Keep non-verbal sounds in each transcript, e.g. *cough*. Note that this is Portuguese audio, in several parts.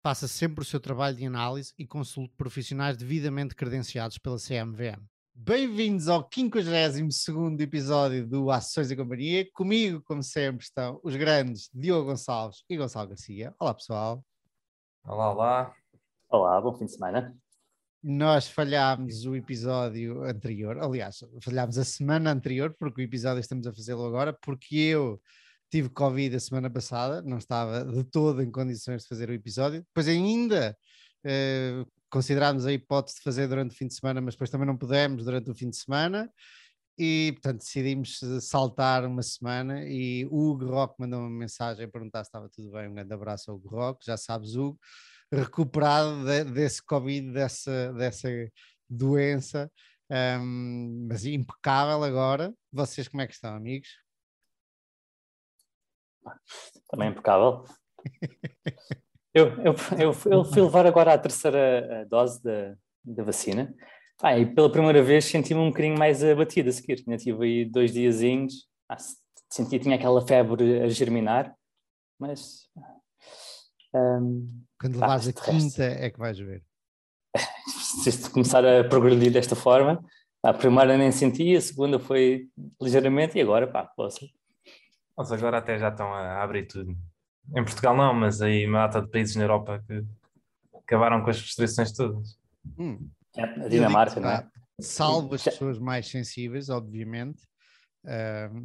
Faça sempre o seu trabalho de análise e consulte profissionais devidamente credenciados pela CMVM. Bem-vindos ao 52 episódio do Ações e Companhia. Comigo, como sempre, estão os grandes Diogo Gonçalves e Gonçalo Garcia. Olá, pessoal. Olá, olá. Olá, bom fim de semana. Nós falhámos o episódio anterior, aliás, falhámos a semana anterior, porque o episódio estamos a fazê-lo agora, porque eu tive Covid a semana passada, não estava de todo em condições de fazer o episódio. Depois ainda eh, considerámos a hipótese de fazer durante o fim de semana, mas depois também não pudemos durante o fim de semana. E, portanto, decidimos saltar uma semana e o Hugo Rock mandou uma mensagem a perguntar se estava tudo bem. Um grande abraço ao Hugo Rock, já sabes, Hugo, recuperado de, desse Covid, dessa, dessa doença, um, mas impecável agora. Vocês como é que estão, amigos? Também impecável. eu, eu, eu, eu fui levar agora a terceira dose da, da vacina. Ah, e pela primeira vez senti-me um bocadinho mais abatido a seguir. Tinha tive aí dois diazinhos, ah, senti tinha aquela febre a germinar, mas. Um, Quando levares a quinta é que vais ver. *laughs* Se começar a progredir desta forma, a primeira nem senti, a segunda foi ligeiramente e agora, pá, posso mas agora até já estão a abrir tudo. Em Portugal não, mas aí uma data de países na Europa que acabaram com as restrições todas. Hum. É, a Dinamarca, não é? Salvo as pessoas mais sensíveis, obviamente. Uh,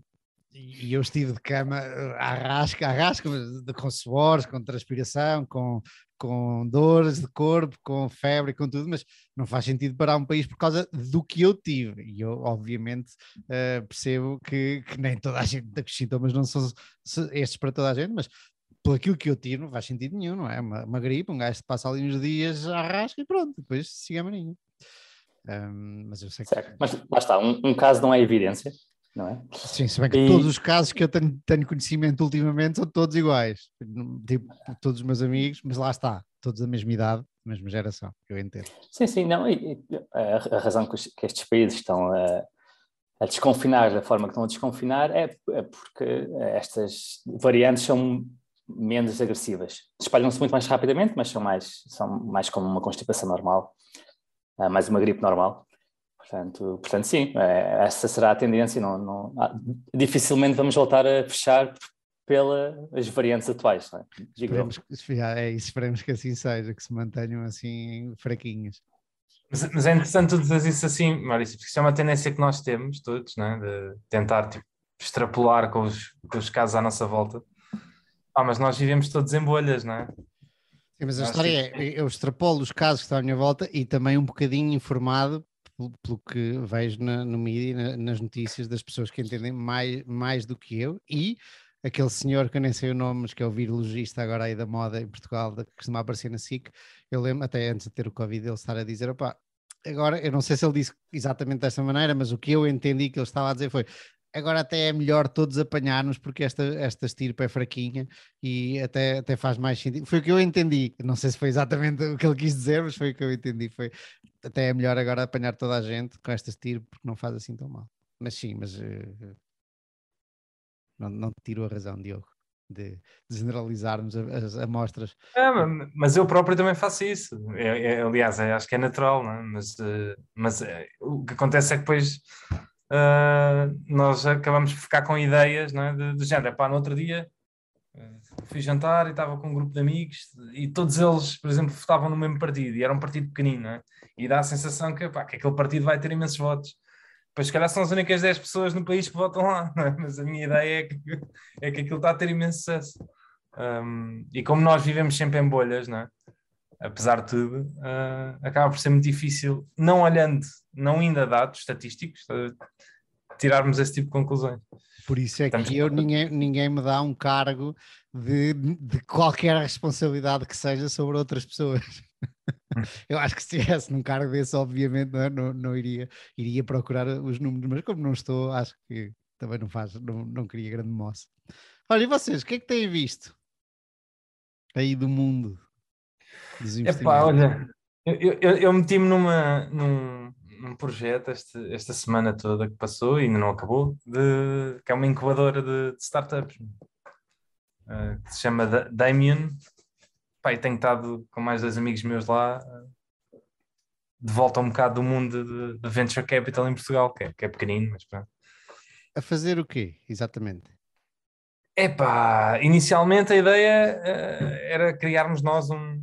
e eu estive de cama à rasca, à rasca, com suores, com transpiração, com, com dores de corpo, com febre, com tudo, mas não faz sentido parar um país por causa do que eu tive. E eu, obviamente, uh, percebo que, que, nem toda a gente tem sintomas não são estes para toda a gente, mas por aquilo que eu tive, não faz sentido nenhum, não é? Uma, uma gripe, um gajo passa ali uns dias à rasca e pronto, depois siga a maninha. Um, mas eu sei que. Mas lá está, um, um caso não é evidência não é? Sim, se bem que e... todos os casos que eu tenho, tenho, conhecimento ultimamente são todos iguais, tipo, todos os meus amigos, mas lá está, todos da mesma idade, mesma geração, eu entendo. Sim, sim, não, e, a, a, razão que, que, estes países estão a, a, desconfinar da forma que estão a desconfinar é, é porque estas variantes são menos agressivas. Espalham-se muito mais rapidamente, mas são mais, são mais como uma constipação normal, mais uma gripe normal. Portanto, portanto sim, é, essa será a tendência. Não, não, dificilmente vamos voltar a fechar pelas variantes atuais. Não é? Esperemos, que, é, esperemos que assim seja, que se mantenham assim fraquinhos. Mas, mas, é interessante tu dizer isso assim, Maurício, porque isso é uma tendência que nós temos todos, né? de tentar tipo, extrapolar com os, com os casos à nossa volta. Ah, mas nós vivemos todos em bolhas, não é? Sim, mas a história que... é, eu extrapolo os casos que estão à minha volta e também um bocadinho informado pelo, que vejo na, no mídia, na, nas notícias das pessoas que entendem mais, mais do que eu e aquele senhor que eu nem sei o nome, mas que é o virologista agora aí da moda em Portugal, que costuma aparecer na SIC, eu lembro até antes de ter o Covid ele estar a dizer, opá, agora eu não sei se ele disse exatamente desta maneira, mas o que eu entendi que ele estava a dizer foi agora até é melhor todos apanharmos porque esta, esta estirpe é fraquinha e até, até faz mais sentido. Foi o que eu entendi. Não sei se foi exatamente o que ele quis dizer, mas foi o que eu entendi. Foi até é melhor agora apanhar toda a gente com esta estirpe porque não faz assim tão mal. Mas sim, mas uh, não, não tiro a razão, Diogo. De, de generalizarmos as amostras. É, mas eu próprio também faço isso. É, é, aliás, é, acho que é natural, é? mas, uh, mas uh, o que acontece é que depois nós acabamos por ficar com ideias é? de, de género. Epá, no outro dia fui jantar e estava com um grupo de amigos e todos eles, por exemplo, votavam no mesmo partido e era um partido pequenino é? e dá a sensação que, epá, que aquele partido vai ter imensos votos. Pois, se calhar, são as únicas 10 pessoas no país que votam lá, é? mas a minha ideia é que, é que aquilo está a ter imenso sucesso. Um, e como nós vivemos sempre em bolhas, não é? apesar de tudo, uh, acaba por ser muito difícil, não olhando, não indo a dados estatísticos, uh, tirarmos esse tipo de conclusões. Por isso é Estamos que eu, ninguém, ninguém me dá um cargo de, de qualquer responsabilidade que seja sobre outras pessoas. *laughs* Eu acho que se estivesse num cargo desse, obviamente, não, é? não, não, iria, iria procurar os números, mas como não estou, acho que também não faz, não, não queria grande moça. Olha, e vocês, o que é que têm visto aí do mundo dos? Epá, olha, eu, eu, eu meti-me numa, num, num projeto este, esta semana toda que passou e ainda não acabou, de, que é uma incubadora de, de startups uh, que se chama Damien. Pai, tenho estado com mais dois amigos meus lá uh, de volta um bocado do mundo de, de venture capital em Portugal, que é, que é pequenino, mas pronto. A fazer o quê, exatamente? Epá, inicialmente a ideia uh, era criarmos nós um,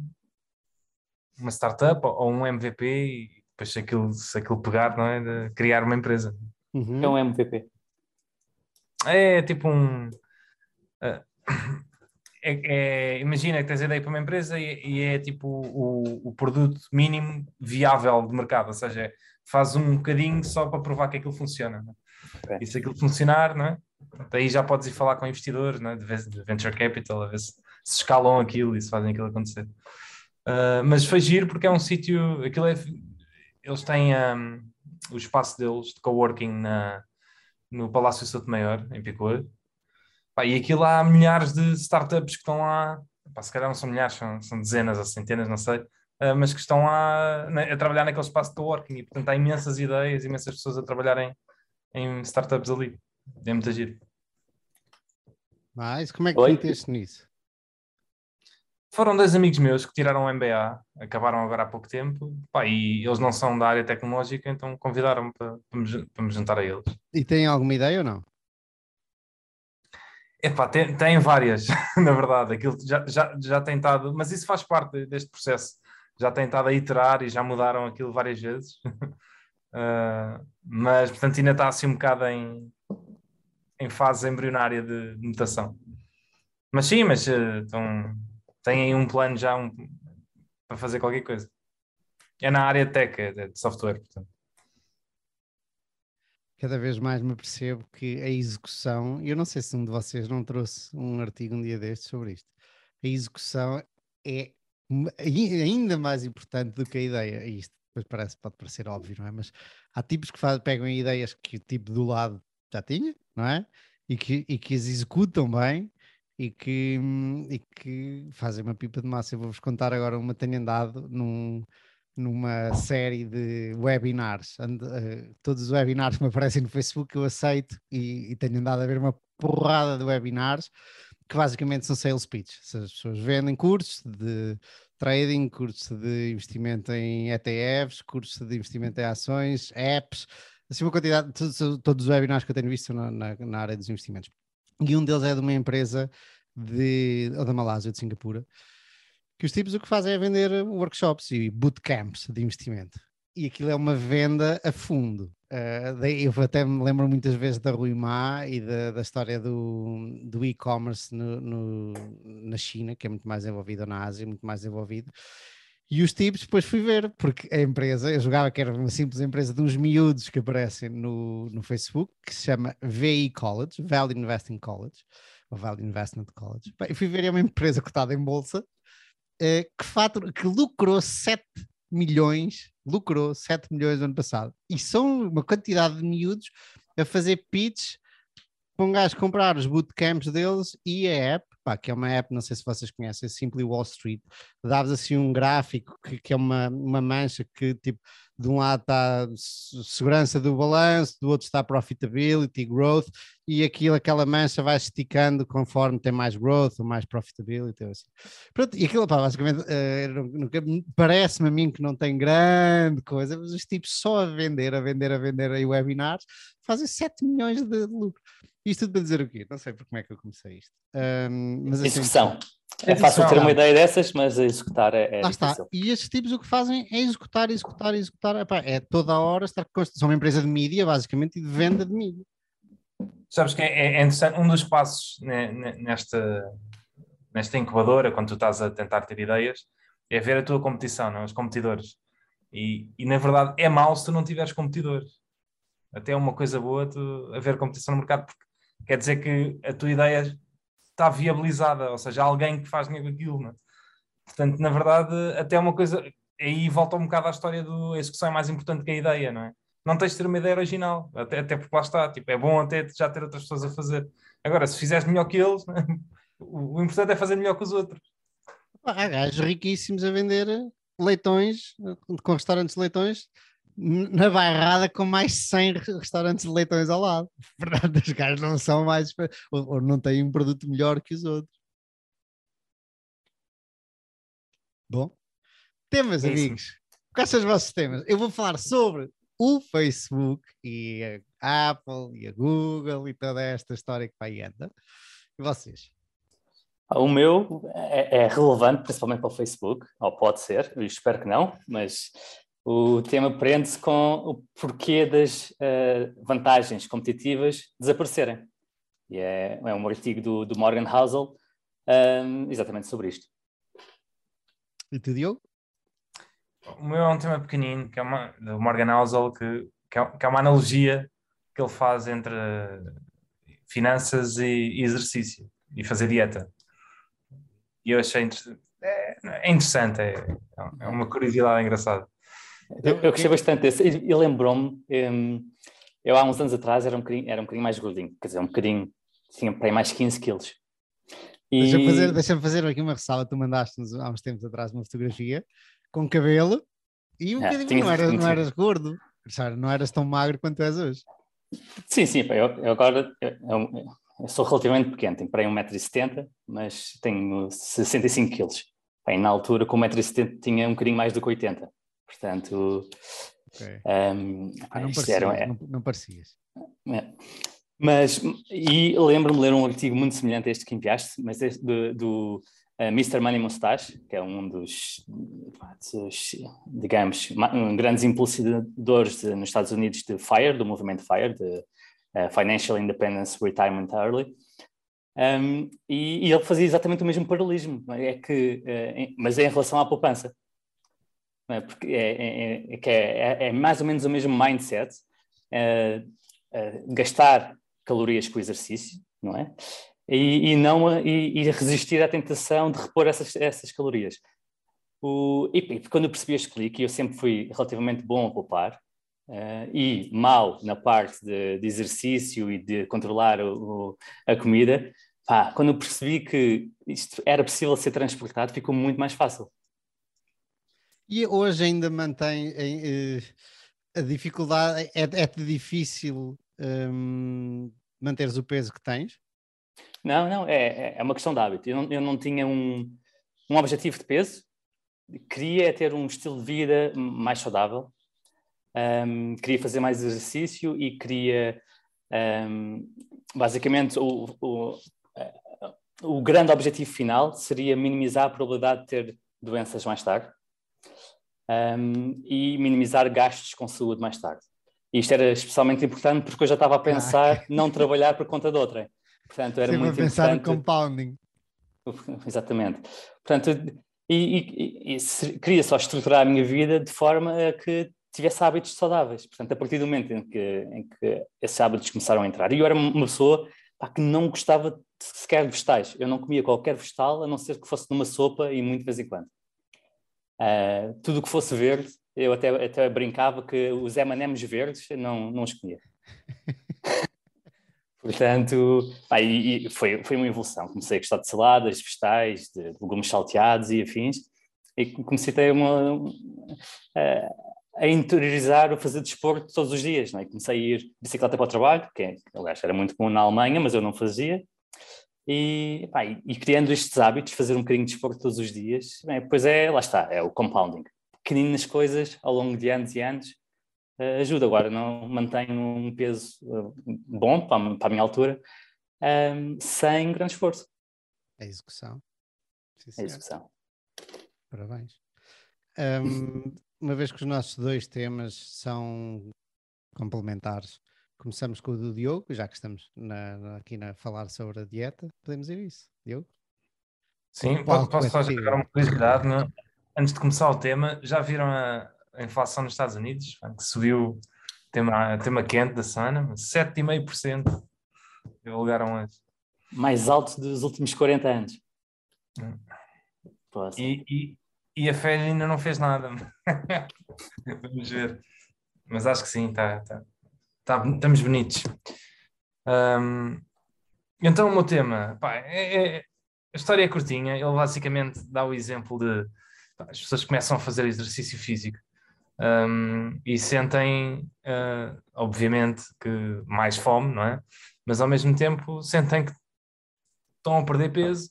uma startup ou um MVP e depois se aquilo, se aquilo pegar, não é? De criar uma empresa. Uhum. É um MVP. É tipo um. Uh, é, é, imagina que tens a ideia para uma empresa e, e é tipo o, o, produto mínimo viável de mercado, ou seja, faz um bocadinho só para provar que aquilo funciona. É? E se aquilo funcionar, não é? Daí já podes ir falar com investidores não é? de, venture capital, a ver se, se escalam aquilo e se fazem aquilo acontecer. Uh, mas foi giro porque é um sítio, aquilo é, eles têm um, o espaço deles de coworking na, no Palácio Souto Maior, em Picoa. E aquilo há milhares de startups que estão lá, pá, se calhar não são milhares, são, são dezenas ou centenas, não sei, uh, mas que estão lá a trabalhar naquele espaço de coworking e portanto há imensas ideias, imensas pessoas a trabalharem em startups ali. É muito giro. Mas como é que meteste nisso? Foram dois amigos meus que tiraram o MBA, acabaram agora há pouco tempo, pá, e eles não são da área tecnológica, então convidaram-me para, para, me, para me juntar a eles. E têm alguma ideia ou não? Epá, tem, tem várias, *laughs* na verdade, aquilo já, já, já tem estado, mas isso faz parte deste processo, já tem estado a iterar e já mudaram aquilo várias vezes, uh, *laughs* mas portanto ainda está assim um bocado em, em fase embrionária de, mutação. Mas sim, mas estão têm um plano já um, para fazer qualquer coisa. É na área de tech, é de software, portanto. Cada vez mais me percebo que a execução, eu não sei se um de vocês não trouxe um artigo um dia destes sobre isto, a execução é ainda mais importante do que a ideia. Isto depois parece, pode parecer óbvio, não é? Mas há tipos que faz, pegam ideias que o tipo do lado já tinha, não é? E que, e que as executam bem e que, e que fazem uma pipa de massa. Eu vou-vos contar agora uma tenho andado num, numa série de webinars. And, uh, todos os webinars que me aparecem no Facebook eu aceito e, e, tenho andado a ver uma porrada de webinars que basicamente são sales pitch. As pessoas vendem cursos de trading, cursos de investimento em ETFs, cursos de investimento em ações, apps, assim uma quantidade, todos, todos os webinars que eu tenho visto na, na, na área dos investimentos e um deles é de uma empresa de, ou da Malásia, de Singapura, que os tipos o que fazem é vender workshops e bootcamps de investimento. E aquilo é uma venda a fundo. Uh, eu até me lembro muitas vezes da Rui Ma e da, da história do, do e-commerce na China, que é muito mais envolvido, ou na Ásia, muito mais envolvido. E os tipos depois fui ver, porque a empresa, eu jogava que era uma simples empresa de uns miúdos que aparecem no, no Facebook, que se chama VI College, Value Investing College, ou Value Investment College. Fui ver, é uma empresa cotada em bolsa, eh, que, fatura, que lucrou 7 milhões, lucrou 7 milhões no ano passado. E são uma quantidade de miúdos a fazer pitch para um gajo comprar os bootcamps deles e a app pá, que é uma app, não sei se vocês conhecem, Simply Wall Street, dá-vos assim um gráfico que, que é uma, uma mancha que tipo, de um lado está segurança do balanço, do outro está profitability, growth, e aquilo, aquela mancha vai esticando conforme tem mais growth ou mais profitability. Assim. Pronto, e aquilo, pá, basicamente, uh, parece-me a mim que não tem grande coisa, mas os tipos só a vender, a vender, a vender aí webinars, fazem 7 milhões de lucro. Isto tudo para dizer o quê? Não sei por como é que eu comecei isto. Um, mas, assim, Execução. É fácil ter uma ideia dessas, mas executar é, é Lá difícil. está. E estes tipos o que fazem é executar, executar, executar. Epá, é toda a hora estar São uma empresa de mídia, basicamente, e de venda de mídia. Sabes que é, é interessante, um dos passos né, nesta, nesta incubadora, quando tu estás a tentar ter ideias, é ver a tua competição, não? os competidores. E, e na verdade é mau se tu não tiveres competidores. Até é uma coisa boa tu haver competição no mercado, porque quer dizer que a tua ideia está viabilizada, ou seja, há alguém que faz dinheiro com aquilo. Não é? Portanto, na verdade, até é uma coisa, aí volta um bocado à história do a execução é mais importante que a ideia, não é? Não tens de ter uma ideia original, até, até porque lá está, tipo, é bom até já ter outras pessoas a fazer. Agora, se fizeres melhor que eles, *laughs* o importante é fazer melhor que os outros. Há gajos riquíssimos a vender leitões, com restaurantes de leitões, na bairrada com mais 100 restaurantes de leitões ao lado. *laughs* Portanto, os gajos não são mais. ou, ou não têm um produto melhor que os outros. Bom, temas, É isso. amigos. Quais são os vossos temas? Eu vou falar sobre o Facebook e a Apple e a Google e toda esta história que vai anda. E vocês? O meu é, é relevante, principalmente para o Facebook, ou pode ser, eu espero que não, mas o tema prende-se com o porquê das eh, vantagens competitivas desaparecerem. E é, é um artigo do, do Morgan Housel ehm, exatamente sobre isto. E tu, Diogo? O meu é um tema pequenino, que é uma, do Morgan Housel, que, que, é, que é uma analogia que ele faz entre finanças e, e exercício e fazer dieta. E eu achei inter- é, é interessante, é, é uma curiosidade engraçada. Eu, eu gostei bastante desse. E, e lembrou-me, hum, eu há uns anos atrás era um bocadinho, era um bocadinho mais gordinho, quer dizer, um bocadinho, tinha para aí mais 15 quilos. E, Deixa-me fazer, deixa fazer aqui uma ressalva. Tu mandaste-nos há uns tempos atrás uma fotografia com cabelo e um É, bocadinho, tinha- não, eras, não eras gordo, não eras tão magro quanto és hoje. Sim, sim, eu, eu agora eu, eu- sou relativamente pequeno, tenho para aí 1,70m, mas tenho 65 quilos. Pá, e na altura, com 1,70m, tinha um bocadinho mais do que 80. Portanto, Ok. hum, Ah, pá, não, parecias, é- não, não parecias. É. Mas, e lembro-me de ler um artigo muito semelhante a este que enviaste, mas este do, do eh, Mr. Money Mustache, que é um dos, dos, digamos, um, grandes impulsionadores de- nos Estados Unidos de FIRE, do movimento FIRE, de eh, Financial Independence Retirement Early. Um, e, e ele fazia exatamente o mesmo paralelismo, é? Que, eh, em- mas é em relação à poupança. É? Porque é, é- é- é- é- é mais ou menos o mesmo mindset, eh, eh, gastar calorias com o exercício, não é? E, e não e, e resistir à tentação de repor essas, essas calorias. O, e, quando eu percebi este clique, eu sempre fui relativamente bom a poupar eh, e mal na parte de, de exercício e de controlar o- o- a comida. Pá, quando eu percebi que isto era possível ser transportado, ficou muito mais fácil. E hoje ainda mantém eh, a dificuldade, é- é-te difícil hum, manteres o peso que tens? Não, não, é, é uma questão de hábito. Eu não, eu não tinha um, um objetivo de peso, queria ter um estilo de vida mais saudável, Ahm, queria fazer mais exercício e queria, ahm, basicamente, o, o, eh, o grande objetivo final seria minimizar a probabilidade de ter doenças mais tarde ahm, e minimizar gastos com saúde mais tarde. E isto era especialmente importante porque eu já estava a pensar não trabalhar por conta de outra. Portanto, era Sempre a muito pensar no importante. compounding. Exatamente. Portanto, e, e- e queria só estruturar a minha vida de forma a que tivesse hábitos saudáveis. Portanto, a partir do momento em que, em que esses hábitos começaram a entrar, e eu era uma pessoa pá, que não gostava sequer de vegetais. Eu não comia qualquer vegetal, a não ser que fosse numa sopa e muito de vez em quando. Ah, tudo o que fosse verde, eu até, até brincava que os M&M's verdes não, não os comia. *laughs* Portanto, pá, e, e foi, foi uma evolução. Comecei a gostar de saladas, de vegetais, de legumes salteados e afins, e comecei a uma, a, a interiorizar o fazer desporto todos os dias. Não é? Comecei a ir de bicicleta para o trabalho, que é, aliás era muito comum na Alemanha, mas eu não fazia. E, pá, e, e criando estes hábitos, fazer um bocadinho de desporto todos os dias, bem, depois é, lá está, é o compounding. Pequeninas coisas ao longo de anos e anos eh, ajuda. Agora não mantenho um peso eh, bom para, a- para a minha altura, ehm, sem grande esforço. É execução. Sim, É execução. Parabéns. Hum, uma vez que os nossos dois temas são complementares, começamos com o do Diogo, já que estamos na- na- aqui na, a falar sobre a dieta, podemos ir a isso. Diogo? Sim, Qual po- posso só jogar uma curiosidade. não? Antes de começar o tema, já viram a, a inflação nos Estados Unidos? Que subiu, tema, tema quente da semana, 7,5%. Divulgaram hoje. Mais alto dos últimos 40 anos. Hum. E, e, e a fé ainda não fez nada. *laughs* Vamos ver. Mas acho que sim, tá, tá, tá estamos bonitos. Um, então o meu tema, pá, é, é, a história é curtinha, ele basicamente dá o exemplo de pá, as pessoas começam a fazer exercício físico um, e sentem, uh, obviamente, que mais fome, não é? Mas ao mesmo tempo sentem que estão a perder peso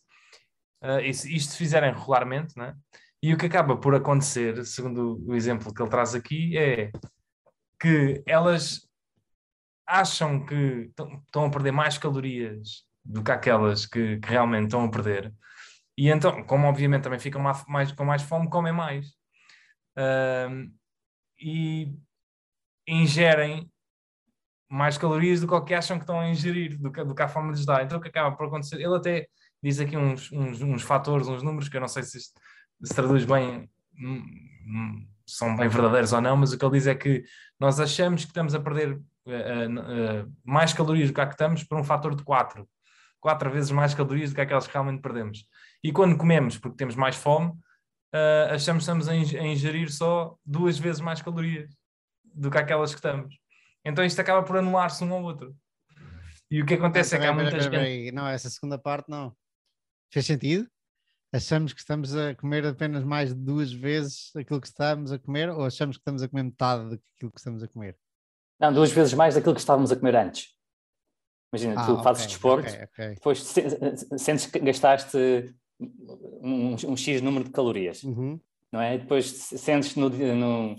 uh, se isto fizerem regularmente, não é? E o que acaba por acontecer, segundo o exemplo que ele traz aqui, é que elas acham que estão a perder mais calorias do que aquelas que, que realmente estão a perder. E então, como obviamente também ficam mais, com mais fome, comem mais. Uh, e ingerem mais calorias do que, que acham que estão a ingerir, do que, do que a fome lhes dá. Então o que acaba por acontecer? Ele até diz aqui uns, uns, uns fatores, uns números que eu não sei se isto se traduz bem, hum, hum, são bem verdadeiros ou não, mas o que ele diz é que nós achamos que estamos a perder mais calorias do que a que estamos por um fator de 4. 4 vezes mais calorias do que aquelas que realmente perdemos. E quando comemos porque temos mais fome, achamos que estamos a ingerir só duas vezes mais calorias do que aquelas que estamos. Então isto acaba por anular-se um ao outro. E o que acontece é que há muita gente... Não, essa segunda parte não. Fez sentido? achamos que estamos a comer apenas mais de duas vezes aquilo que estamos a comer ou achamos que estamos a comer metade daquilo que estamos a comer? Não, duas vezes mais daquilo que estávamos a comer antes. Imagina, ah, tu okay, fazes desporto, okay, okay. depois sentes que gastaste um, um, X número de calorias, uhum. não é? Depois sentes no, no,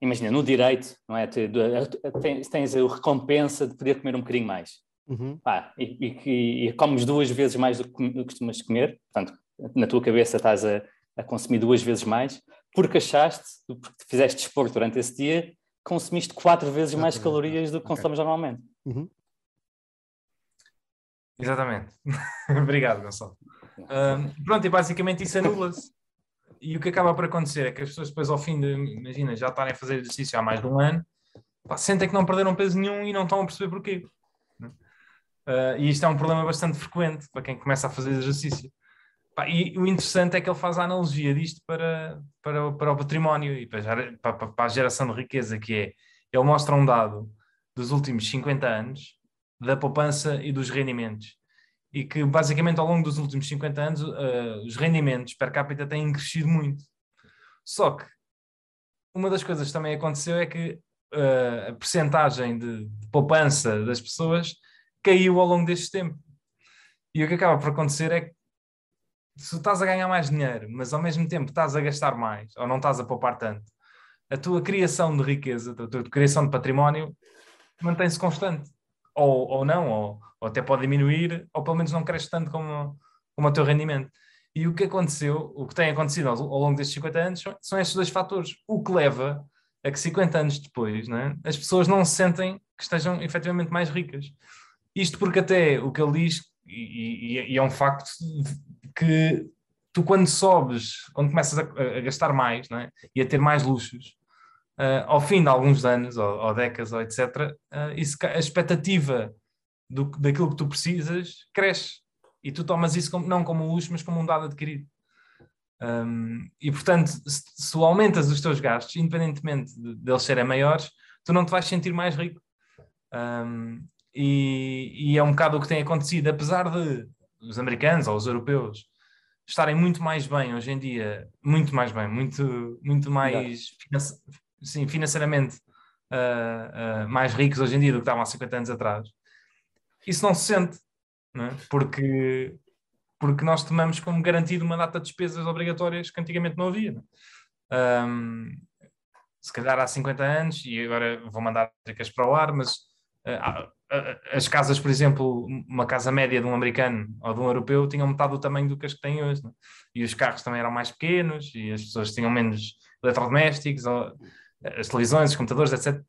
imagina, no direito, não é? Tens, tens a recompensa de poder comer um bocadinho mais. Uhum. Pá, e, e, e, comes duas vezes mais do que costumas comer, portanto, na tua cabeça estás a, a consumir duas vezes mais, porque achaste, porque fizeste desporto durante esse dia, consumiste quatro vezes mais calorias do que consumimos normalmente. Uhum. Exatamente. *laughs* Obrigado, Gonçalo. Um, pronto, e basicamente isso anula-se. E o que acaba por acontecer é que as pessoas depois ao fim de, imagina, já estarem a fazer exercício há mais de um ano, pá, sentem que não perderam peso nenhum e não estão a perceber porquê. Uh, e isto é um problema bastante frequente para quem começa a fazer exercício. E o interessante é que ele faz a analogia disto para, para, para o património e para, para, para a geração de riqueza, que é, ele mostra um dado dos últimos 50 anos da poupança e dos rendimentos. E que basicamente ao longo dos últimos 50 anos uh, os rendimentos per capita têm crescido muito. Só que uma das coisas que também aconteceu é que uh, a percentagem de, de poupança das pessoas caiu ao longo deste tempo. E o que acaba por acontecer é que se estás a ganhar mais dinheiro, mas ao mesmo tempo estás a gastar mais, ou não estás a poupar tanto, a tua criação de riqueza, a tua criação de património mantém-se constante. Ou, ou não, ou, ou, até pode diminuir, ou pelo menos não cresce tanto como, como o teu rendimento. E o que aconteceu, o que tem acontecido ao, ao longo destes 50 anos são, são estes dois fatores. O que leva a que 50 anos depois é? as pessoas não se sentem que estejam efetivamente mais ricas. Isto porque até o que ele diz, e, e, e é um facto que tu quando sobes, quando começas a, a gastar mais é? e a ter mais luxos, uh, ao fim de alguns anos ou, ou décadas ou etc., uh, eh, isso, a expectativa do, daquilo que tu precisas cresce e tu tomas isso como, não como luxo, mas como um dado adquirido. Um, e portanto, se, se aumentas os teus gastos, independentemente de, de eles serem maiores, tu não te vais sentir mais rico. Um, e, e, é um bocado o que tem acontecido, apesar de os americanos ou os europeus estarem muito mais bem hoje em dia, muito mais bem, muito, muito mais sim, financeiramente uh, uh, mais ricos hoje em dia do que estavam há 50 anos atrás. Isso não se sente, não é? porque, porque nós tomamos como garantido uma data de despesas obrigatórias que antigamente não havia. Não é? um, se calhar há 50 anos, e agora vou mandar dicas para o ar, mas uh, as casas, por exemplo, uma casa média de um americano ou de um europeu tinham metade do tamanho do que as que têm hoje. Não? É? E os carros também eram mais pequenos e as pessoas tinham menos eletrodomésticos, ou, as televisões, os computadores, etc.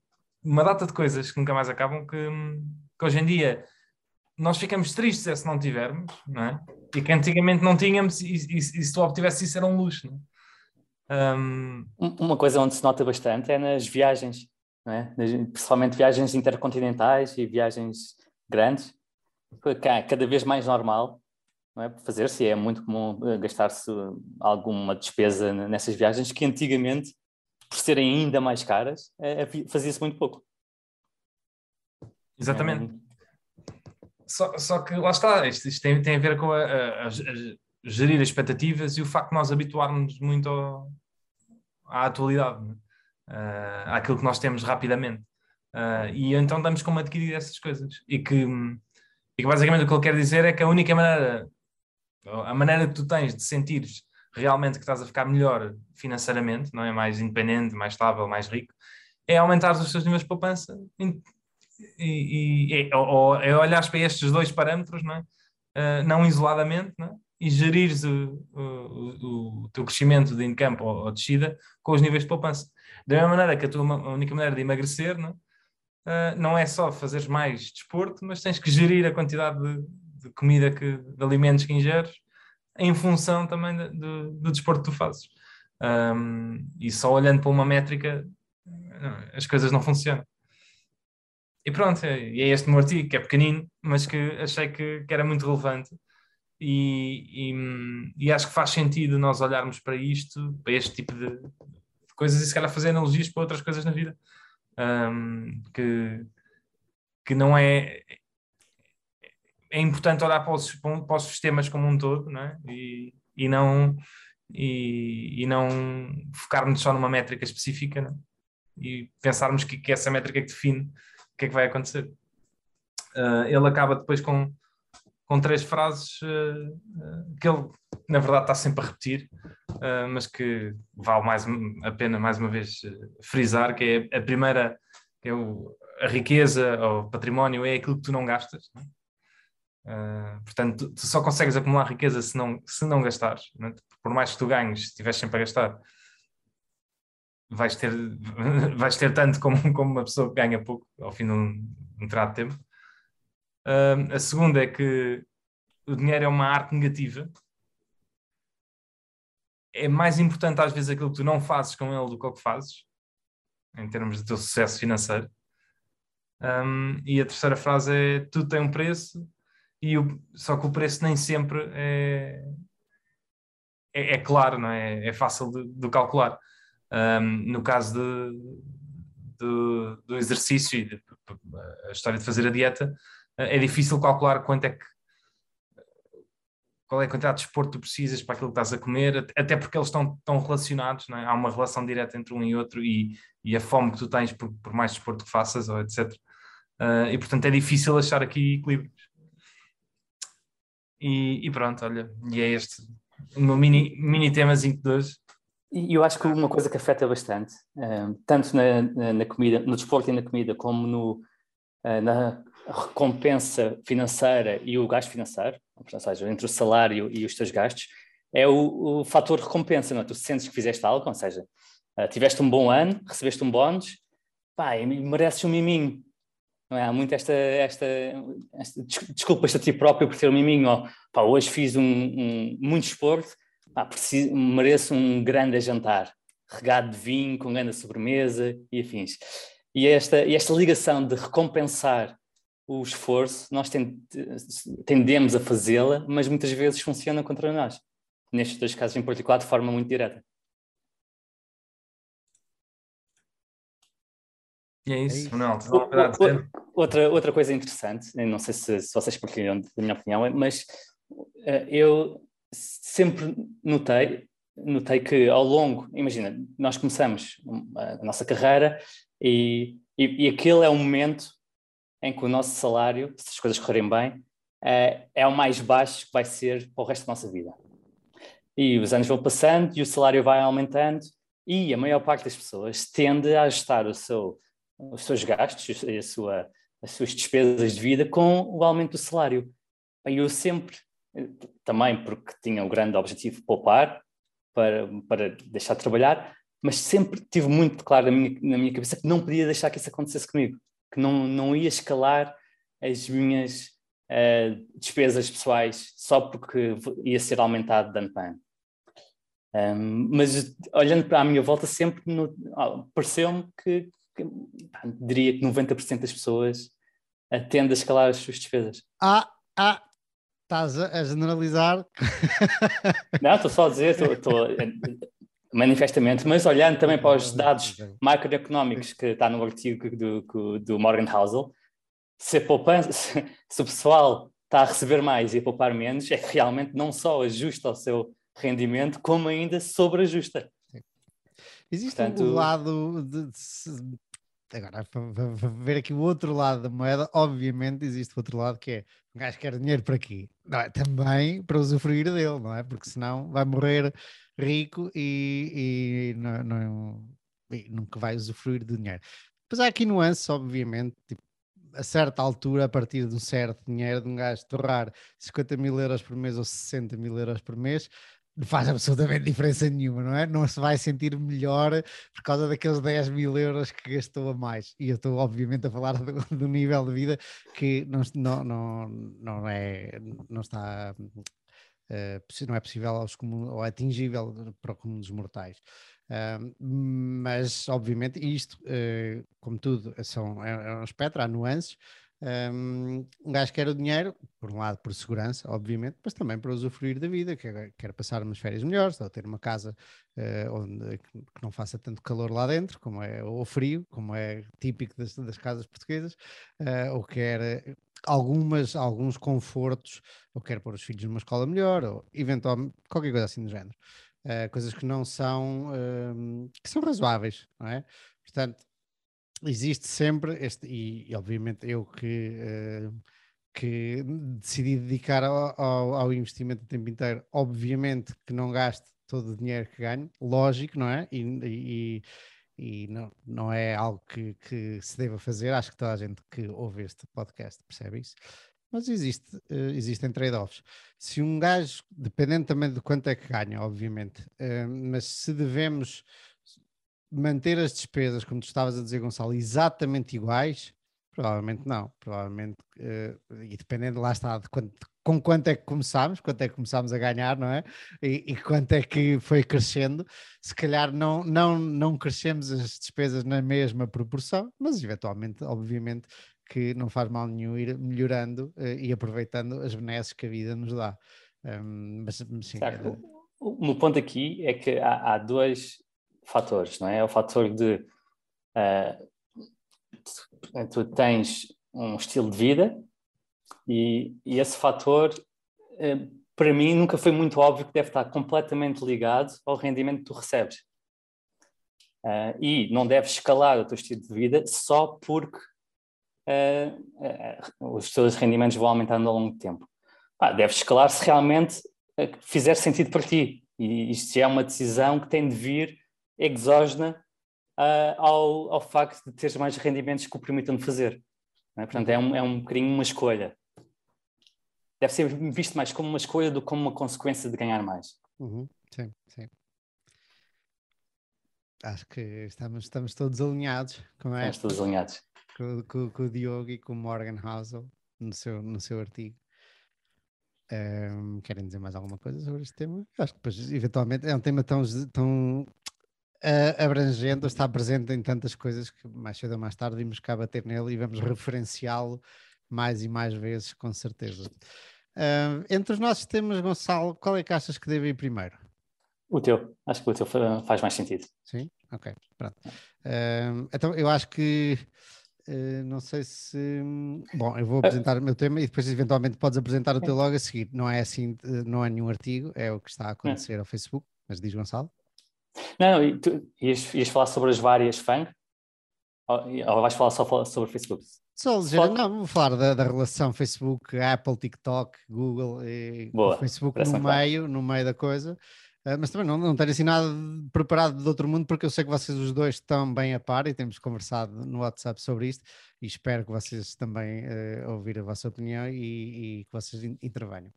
Uma data de coisas que nunca mais acabam que, que hoje em dia nós ficamos tristes é se não tivermos, não é? E que antigamente não tínhamos e, e, e se tu obtivesse isso era um luxo, não é? Um... Uma coisa onde se nota bastante é nas viagens é? principalmente viagens intercontinentais e viagens grandes, cada vez mais normal não é? fazer-se, é muito comum eh, gastar-se alguma despesa nessas viagens que antigamente, por serem ainda mais caras, é, fazia-se muito pouco. Exatamente. É só, só que lá está, isto, isto tem, tem a ver com a, a, a, gerir expectativas e o facto de nós habituarmos muito ao, à atualidade, uh, àquilo que nós temos rapidamente. Uh, e então damos como adquirir essas coisas. E que, e que basicamente o que ele quer dizer é que a única maneira, a maneira que tu tens de sentires realmente que estás a ficar melhor financeiramente, não é? Mais independente, mais estável, mais rico, é aumentar os teus níveis de poupança e, e, é, ou, é olhares para estes dois parâmetros, não, é? uh, não isoladamente, não é? e gerires o, o, o, teu crescimento de income ou, ou descida com os níveis de poupança. Da mesma maneira que a tua a única maneira de emagrecer não, uh, não é só fazeres mais desporto, mas tens que gerir a quantidade de, de comida, que, de alimentos que ingeres em função também de, de, do desporto que tu fazes. Um, e só olhando para uma métrica as coisas não funcionam. E pronto, é, é este meu artigo, que é pequenino, mas que achei que, que era muito relevante. E, e, e, acho que faz sentido nós olharmos para isto, para este tipo de coisas, e se calhar fazer analogias para outras coisas na vida. Um, que, que não é. É importante olhar para os, para os sistemas como um todo, não é? E, e não. E, e não focarmos só numa métrica específica, não? É? e pensarmos que, que essa métrica que define que é que vai acontecer. Uh, ele acaba depois com, com três frases uh, que ele, na verdade, está sempre a repetir, mas que vale mais a pena, mais uma vez, frisar, que é a primeira, é o, a riqueza ou património é aquilo que tu não gastas. Uh, portanto, tu, tu, só consegues acumular riqueza se não, se não gastares. É? Por mais que tu ganhes, se estiveres sempre a gastar, vais ter, *laughs* vais ter tanto como, como uma pessoa que ganha pouco ao fim de um, um de tempo. Uh, a segunda é que o dinheiro é uma arte negativa. É mais importante às vezes aquilo que tu não fazes com ele do que o que fazes, em termos do teu sucesso financeiro. Um, e a terceira frase é tudo tem um preço, e o, só que o preço nem sempre é, é, é claro, não é? é fácil de, de calcular. Um, no caso de, de, do exercício e de, a história de fazer a dieta, é difícil calcular quanto é que qual é a quantidade de esporte que tu precisas para aquilo que estás a comer, até porque eles estão tão relacionados, é? há uma relação direta entre um e outro e, e a fome que tu tens por, por mais desporto que faças, ou etc. Uh, e portanto é difícil achar aqui equilíbrios. E, e, pronto, olha, e é este o meu mini, mini temazinho de hoje. E eu acho que uma coisa que afeta bastante, uh, tanto na, na, na, comida, no desporto e na comida, como no, uh, na recompensa financeira e o gasto financeiro, ou seja, entre o salário e os teus gastos, é o, o fator recompensa, não é? Tu sentes que fizeste algo, ou seja, uh, tiveste um bom ano, recebeste um bónus, pá, mereces um miminho. Não é? Há muito esta, esta, esta desculpas a ti próprio por ter um miminho, ou, pá, hoje fiz um, um muito esporte, pá, preciso, mereço um grande jantar, regado de vinho, com grande sobremesa e afins. E esta, e esta ligação de recompensar o esforço, nós tendemos a fazê-la, mas muitas vezes funciona contra nós. Nestes dois casos em particular, de forma muito direta. E é isso, Ronaldo. Outra, outra coisa interessante, não sei se, se vocês partilham da minha opinião, mas uh, eu sempre notei, notei que ao longo, imagina, nós começamos a nossa carreira e, e, e aquele é o momento em que o nosso salário, se as coisas correrem bem, é, é o mais baixo que vai ser para o resto da nossa vida. E os anos vão passando e o salário vai aumentando e a maior parte das pessoas tende a ajustar o seu, os seus gastos, a sua, as suas despesas de vida com o aumento do salário. E eu sempre também porque tinha o grande objetivo de poupar para, para deixar de trabalhar, mas sempre tive muito claro na minha, na minha cabeça que não podia deixar que isso acontecesse comigo, que não, não ia escalar as minhas uh, despesas pessoais só porque ia ser aumentado de ano para ano. Um, mas olhando para a minha volta, sempre pareceu-me que, que pá, diria que 90% das pessoas tendem a escalar as suas despesas. Ah, ah, estás a, generalizar. Não, estou só a dizer, estou, manifestamente, mas olhando também para os dados macroeconómicos que está no artigo do, do Morgan Housel, se, poupança, *laughs* se, se o pessoal está a receber mais e a poupar menos, é que realmente não só ajusta o seu rendimento, como ainda sobreajusta. Existe Portanto, um lado de, de, agora para ver aqui o outro lado da moeda, obviamente existe o outro lado que é um gajo quer dinheiro para aqui, não é? também para usufruir dele, não é? Porque senão vai morrer rico e, e, não, não, e nunca vai usufruir de dinheiro. Depois há aqui nuances, obviamente, tipo, a certa altura, a partir de um certo dinheiro, de um gajo torrar 50 mil euros por mês ou 60 mil euros por mês, não faz absolutamente diferença nenhuma, não é? Não se vai sentir melhor por causa daqueles 10 mil euros que gastou a mais. E eu estou, obviamente, a falar do, do nível de vida que não, não, não, não, é, não está. Uh, não é possível aos comum, ou atingível para o comum dos mortais. Uh, mas, obviamente, isto, uh, como tudo, são, é, é um espectro, há nuances, um, gajo quer o dinheiro, por um lado por segurança, obviamente, mas também para usufruir da vida, quer, quer passar umas férias melhores, ou ter uma casa uh, onde, que não faça tanto calor lá dentro, como é, ou frio, como é típico das, das casas portuguesas, uh, ou quer algumas, alguns confortos, ou quer pôr os filhos numa escola melhor, ou eventualmente qualquer coisa assim do género. Uh, coisas que não são, que são razoáveis, não é? Portanto, existe sempre este, e, e obviamente eu que, uh, que decidi dedicar ao, ao, ao, investimento o tempo inteiro, obviamente que não gasto todo o dinheiro que ganho, lógico, não é? E, e, e não, não é algo que, que, se deva fazer, acho que toda a gente que ouve este podcast percebe isso. Mas existe, uh, existem trade-offs. Se um gajo, dependendo também de quanto é que ganha, obviamente, uh, mas se devemos manter as despesas, como tu estavas a dizer, Gonçalo, exatamente iguais? Provavelmente não. Provavelmente, uh, e dependendo, lá está, de quanto, com quanto é que começámos, quanto é que começámos a ganhar, não é? E, e, quanto é que foi crescendo. Se calhar não, não, não crescemos as despesas na mesma proporção, mas eventualmente, obviamente, que não faz mal nenhum ir melhorando uh, e aproveitando as benesses que a vida nos dá. Um, mas, sim, era... O meu ponto aqui é que há, há dois fatores, não é? É o fator de uh, tu tens um estilo de vida e, e esse fator, uh, para mim, nunca foi muito óbvio que deve estar completamente ligado ao rendimento que tu recebes. Uh, e não deves escalar o teu estilo de vida só porque os teus rendimentos vão aumentando ao longo do tempo. Ah, deves escalar se realmente fizer sentido para ti. E isto é uma decisão que tem de vir exógena uh, ao, ao facto de teres mais rendimentos que o permitam de fazer. É? Portanto, é um, é um bocadinho uma escolha. Deve ser visto mais como uma escolha do que como uma consequência de ganhar mais. Uhum. Sim, sim. Acho que estamos, estamos todos alinhados com Estamos todos alinhados. Com, com, com, o Diogo e com o Morgan Housel no seu, no seu artigo. Um, querem dizer mais alguma coisa sobre este tema? Acho que depois, eventualmente, é um tema tão, tão uh, abrangente, está presente em tantas coisas que mais cedo ou mais tarde vimos cá bater nele e vamos referenciá-lo mais e mais vezes, com certeza. Uh, entre os nossos temas, Gonçalo, qual é que achas que deve ir primeiro? O teu, acho que o teu faz mais sentido. Sim, ok, pronto. Uh, então eu acho que Uh, não sei se. Bom, eu vou apresentar o meu tema e depois, eventualmente, podes apresentar o teu logo a seguir. Não é assim, não é nenhum artigo, é o que está a acontecer ao Facebook. Mas diz Gonçalo. Não, tu ias, ias falar sobre as várias FANG? Ou, ou vais falar só sobre o Facebook? Só dizer, não, vou falar da, da, relação Facebook, Apple, TikTok, Google e Boa, Facebook no meio, no meio da coisa. Uh, mas também não, não tenho assim nada preparado de outro mundo, porque eu sei que vocês os dois estão bem a par e temos conversado no WhatsApp sobre isto e espero que vocês também uh, ouvir a vossa opinião e, e que vocês intervenham.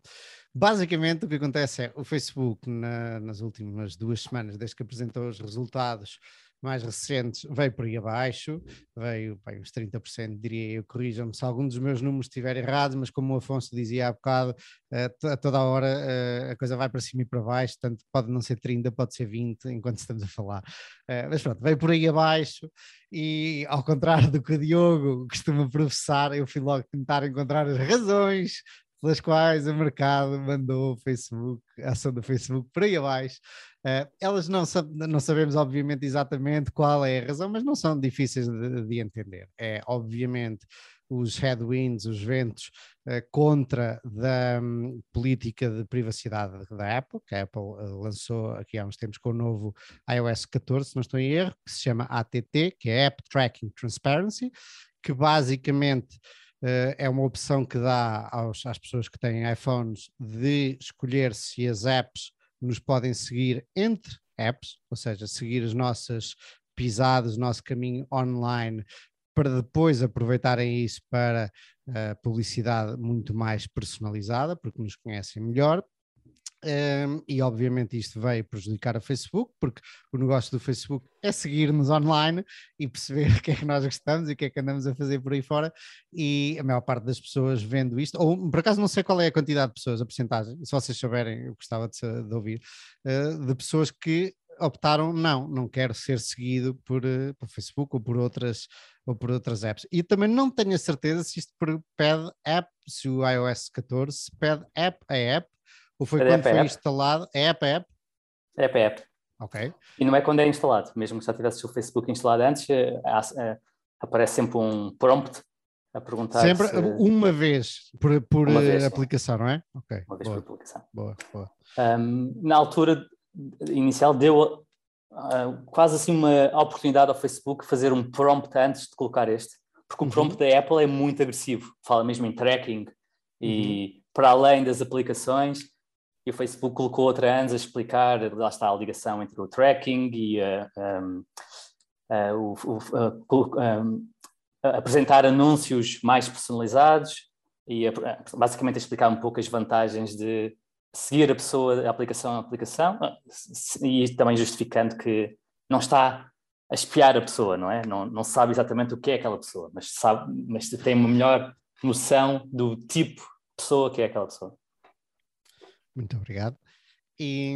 Basicamente, o que acontece é o Facebook, na, nas últimas duas semanas, desde que apresentou os resultados mais recentes, veio por aí abaixo, veio bem, uns 30%, diria eu, corrijam-me se algum dos meus números estiver errado, mas como o Afonso dizia há bocado, uh, a toda a hora uh, a coisa vai para cima e para baixo, portanto pode não ser 30, pode ser 20, enquanto estamos a falar. Uh, mas pronto, veio por aí abaixo e ao contrário do que o Diogo costuma professar, eu fui logo tentar encontrar as razões pelas quais o mercado mandou o Facebook, a ação do Facebook por aí abaixo. Uh, elas não, não sabemos, obviamente, exatamente qual é a razão, mas não são difíceis de, de entender. É, obviamente, os headwinds, os ventos uh, contra da um, política de privacidade da Apple, que a Apple uh, lançou aqui há uns tempos com o novo iOS 14, se não estou em erro, que se chama ATT, que é App Tracking Transparency, que basicamente é uma opção que dá aos, às pessoas que têm iPhones de escolher se as apps nos podem seguir entre apps, ou seja, seguir as nossas pisadas, o nosso caminho online para depois aproveitarem isso para uh, publicidade muito mais personalizada, porque nos conhecem melhor. Um, e obviamente isto veio prejudicar a Facebook, porque o negócio do Facebook é seguir-nos online e perceber *laughs* o que é que nós gostamos e o que é que andamos a fazer por aí fora. E a maior parte das pessoas vendo isto, ou por acaso não sei qual é a quantidade de pessoas, a porcentagem, se vocês souberem, eu gostava de, de ouvir, uh, de pessoas que optaram, não, não quero ser seguido por, uh, por Facebook ou por outras ou por outras apps. E também não tenho a certeza se isto pede app, se o iOS 14 pede app a app, ou foi quando foi app. instalado, é app app? App a app. Ok. E não é quando é instalado, mesmo que já tivesse o Facebook instalado antes, eh, eh, aparece sempre um prompt a perguntar. Sempre se... uma vez por, por uma vez, aplicação, não é? Ok. Uma vez boa. por aplicação. Boa, boa. Um, na altura inicial deu uh, quase assim uma oportunidade ao Facebook fazer um prompt antes de colocar este, porque o prompt uhum. da Apple é muito agressivo, fala mesmo em tracking e uhum. para além das aplicações, e o Facebook colocou outra antes a explicar, lá está a ligação entre o tracking e uh, um, uh, o, o um, apresentar anúncios mais personalizados e basicamente explicar um pouco as vantagens de seguir a pessoa, a aplicação a aplicação, e também justificando que não está a espiar a pessoa, não é? Não, não sabe exatamente o que é aquela pessoa, mas, sabe, mas tem uma melhor noção do tipo de pessoa que é aquela pessoa. Muito obrigado. E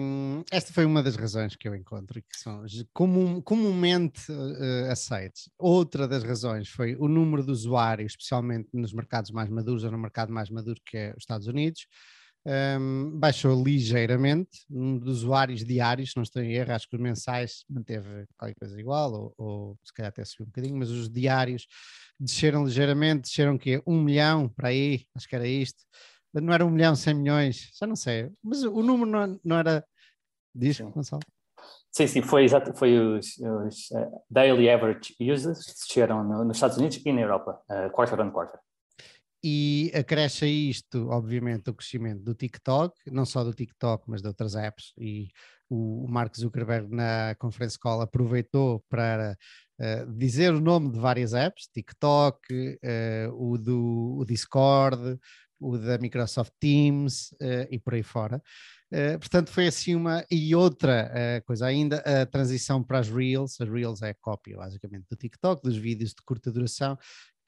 esta foi uma das razões que eu encontro que são comum, comumente uh, aceites. Outra das razões foi o número de usuários, especialmente nos mercados mais maduros ou no mercado mais maduro que é os Estados Unidos, um, baixou ligeiramente, um dos usuários diários, se não estou em erro, acho que os mensais manteve qualquer coisa igual, ou, ou se calhar até subiu um bocadinho, mas os diários desceram ligeiramente, desceram que um milhão para aí, acho que era isto, não era um milhão, cem milhões, já não sei, mas o número não, não era, diz, sim. Gonçalo? Sim, sim, foi exato, foi os, os uh, daily average users que desceram no, nos Estados Unidos e na Europa, uh, quarter on quarter e acresce a isto, obviamente, o crescimento do TikTok, não só do TikTok, mas de outras apps, e o, Mark Zuckerberg na conferência call aproveitou para uh, dizer o nome de várias apps, TikTok, uh, o do o Discord, o da Microsoft Teams uh, e por aí fora. portanto, foi assim uma. E outra coisa ainda, a transição para as Reels. As Reels é a cópia, basicamente, do TikTok, dos vídeos de curta duração,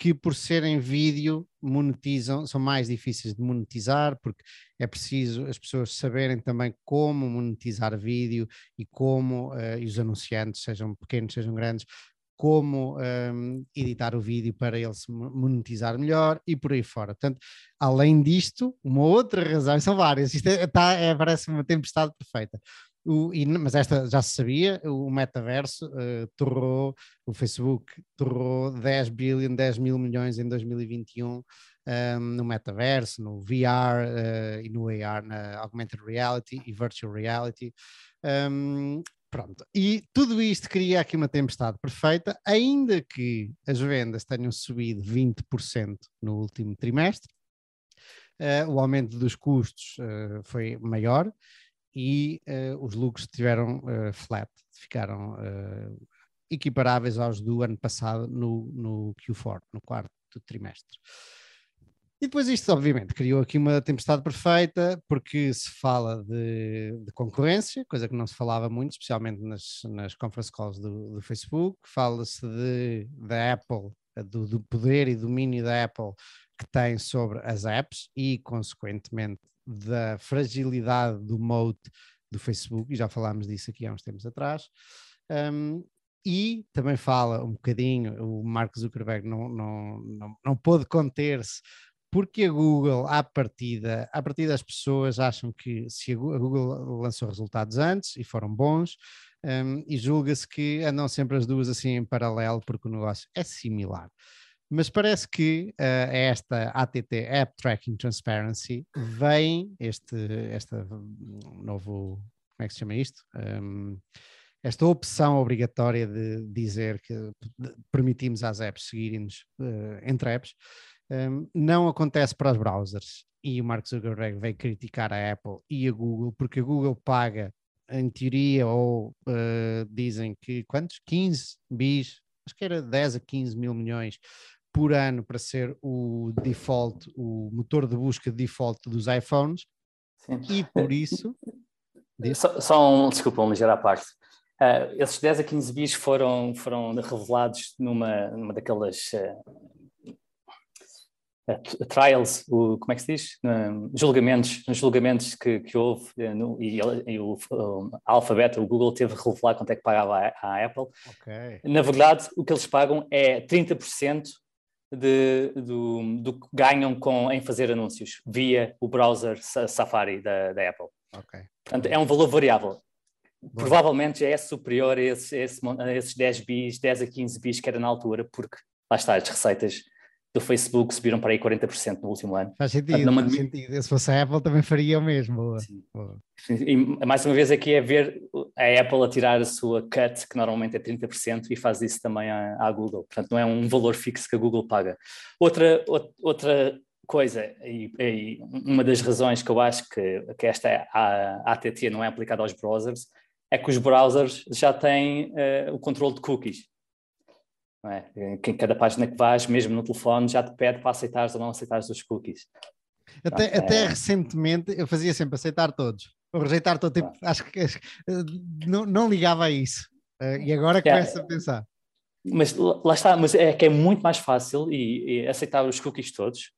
que por serem vídeo monetizam, são mais difíceis de monetizar, porque é preciso as pessoas saberem também como monetizar vídeo e como, uh, e os anunciantes, sejam pequenos, sejam grandes, como um, editar o vídeo para ele se monetizar melhor e por aí fora. Portanto, além disto, uma outra razão, são várias, isto é, tá, é, parece uma tempestade perfeita. O, e, mas esta já se sabia, o metaverso uh, torrou, o Facebook torrou 10 bilhões, 10 mil milhões em 2021 um, ehm, no metaverso, no VR uh, eh, e no AR, na augmented reality e virtual reality. Um, pronto, e tudo isto cria aqui uma tempestade perfeita, ainda que as vendas tenham subido 20% no último trimestre, uh, o aumento dos custos foi maior e uh, os lucros tiveram uh, flat, ficaram uh, equiparáveis aos do ano passado no, no Q4, no quarto trimestre. E depois isto, obviamente, criou aqui uma tempestade perfeita, porque se fala de, de concorrência, coisa que não se falava muito, especialmente nas, nas conference calls do, do Facebook, fala-se da Apple, do, do poder e domínio da Apple que tem sobre as apps e, consequentemente, da fragilidade do mote do Facebook, e já falámos disso aqui há uns tempos atrás. Um, e também fala um bocadinho, o Mark Zuckerberg não, não, não, não pôde conter-se porque a Google, à partida, à partida as pessoas acham que se a Google lançou resultados antes e foram bons, um, e julga-se que andam sempre as duas assim em paralelo, porque o negócio é similar. Mas parece que uh, esta ATT, App Tracking Transparency, vem este, este novo, como é que se chama isto? Um, esta opção obrigatória de dizer que permitimos às apps seguirem-nos uh, entre apps, um, não acontece para os browsers. E o Mark Zuckerberg veio criticar a Apple e a Google, porque a Google paga, em teoria, ou uh, dizem que quantos? 15 bis, acho que era 10 a 15 mil milhões por ano para ser o default, o motor de busca default dos iPhones. Sim. E por isso. *laughs* Só, só um, desculpa, um ligeiro à parte. Uh, esses 10 a 15 bis foram, foram revelados numa, numa daquelas uh, trials, o, como é que se diz? julgamentos, nos julgamentos que, que houve no, e, e, o, o Alphabet, o Google, teve de revelar quanto é que pagava a, a Apple. Okay. Na verdade, o que eles pagam é 30% de, do, do que ganham com, em fazer anúncios via o browser Safari da, da Apple. Okay. Portanto, é um valor variável. Bom. Provavelmente já é superior a, esse, esse, a esses 10 bis, 10 a 15 bis que era na altura, porque lá está, as receitas do Facebook subiram para aí 40% no último ano. Faz sentido, Portanto, faz sentido. Se fosse a Apple também faria o mesmo. E mais uma vez aqui é ver a Apple a tirar a sua cut, que normalmente é 30%, e faz isso também à, à Google. Portanto, não é um valor fixo que a Google paga. Outra, outra coisa, e, e uma das razões que eu acho que, que esta a, ATT não é aplicada aos browsers, é que os browsers já têm uh, o controle de cookies. É? Em cada página que vais, mesmo no telefone, já te pede para aceitares ou não aceitares os cookies. Até, até é... recentemente eu fazia sempre aceitar todos, ou rejeitar todo tipo, acho que não, não ligava a isso. Uh, e agora é, começo a pensar. Mas lá está, mas é que é muito mais fácil e, e, aceitar os cookies todos,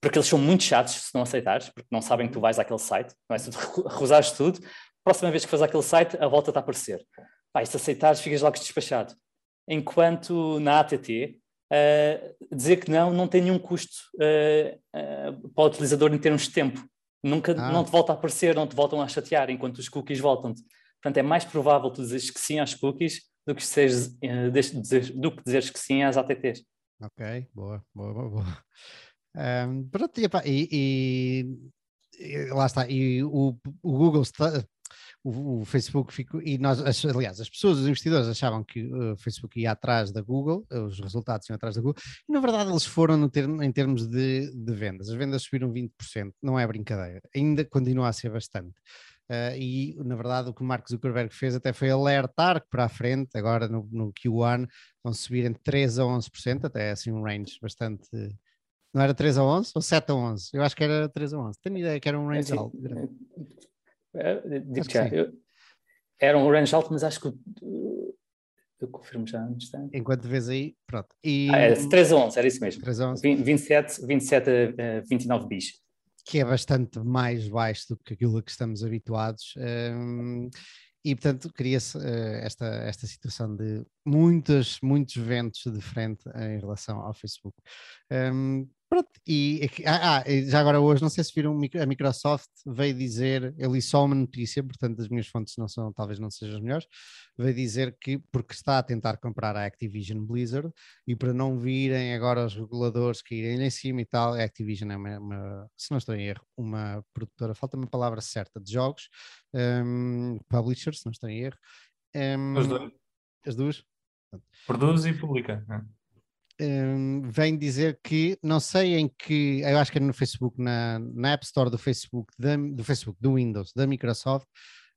porque eles são muito chatos se não aceitares, porque não sabem que tu vais àquele site, não é? se tu recusares tudo, próxima vez que fazes aquele site, a volta está a aparecer. Pá, se aceitares, ficas logo despachado enquanto na ATT, uh, dizer que não não tem nenhum custo uh, para o utilizador em termos de tempo. Nunca ah. não te volta a aparecer, não te voltam a chatear, enquanto os cookies voltam-te. Portanto, é mais provável tu dizeres que sim às cookies do que, seres, do que dizeres que sim às ATTs. Ok, boa, boa, boa. boa. Um, pronto, e, e, e, lá está, e o, o Google está, o, o, Facebook ficou, e nós, aliás, as pessoas, os investidores achavam que o Facebook ia atrás da Google, os resultados iam atrás da Google, e na verdade eles foram no ter, em termos de, de, vendas. As vendas subiram 20%, não é brincadeira, ainda continua a ser bastante. Uh, e na verdade o que o Mark Zuckerberg fez até foi alertar que para a frente, agora no, no Q1, vão subir entre 3 a 11%, até assim um range bastante. Não era 3 a 11 ou 7 a 11? Eu acho que era 3 a 11. Tenho ideia que era um range é, alto. É, digo já, eu, era um range alto, mas acho que eu confirmo já instante. Enquanto vês aí, pronto. E... Ah, é, 3 a 11, era isso mesmo. 3 a 11. 27, 27 a 29 bis. Que é bastante mais baixo do que aquilo a que estamos habituados. Um, e portanto cria-se uh, esta, esta situação de muitos, muitos ventos de frente em relação ao Facebook. Um, Pronto, e ah, ah, já agora hoje, não sei se viram, a Microsoft veio dizer, eu li só uma notícia, portanto as minhas fontes não são, talvez não sejam as melhores, veio dizer que porque está a tentar comprar a Activision Blizzard e para não virem agora os reguladores que irem em cima e tal, a Activision é uma, uma se não estou em erro, uma produtora, falta uma palavra certa, de jogos, um, publisher, se não estou em erro. Um, as duas. As duas? Produz e publica. Né? Um, vem dizer que não sei em que, eu acho que é no Facebook, na, na App Store do Facebook, da, do Facebook, do Windows, da Microsoft,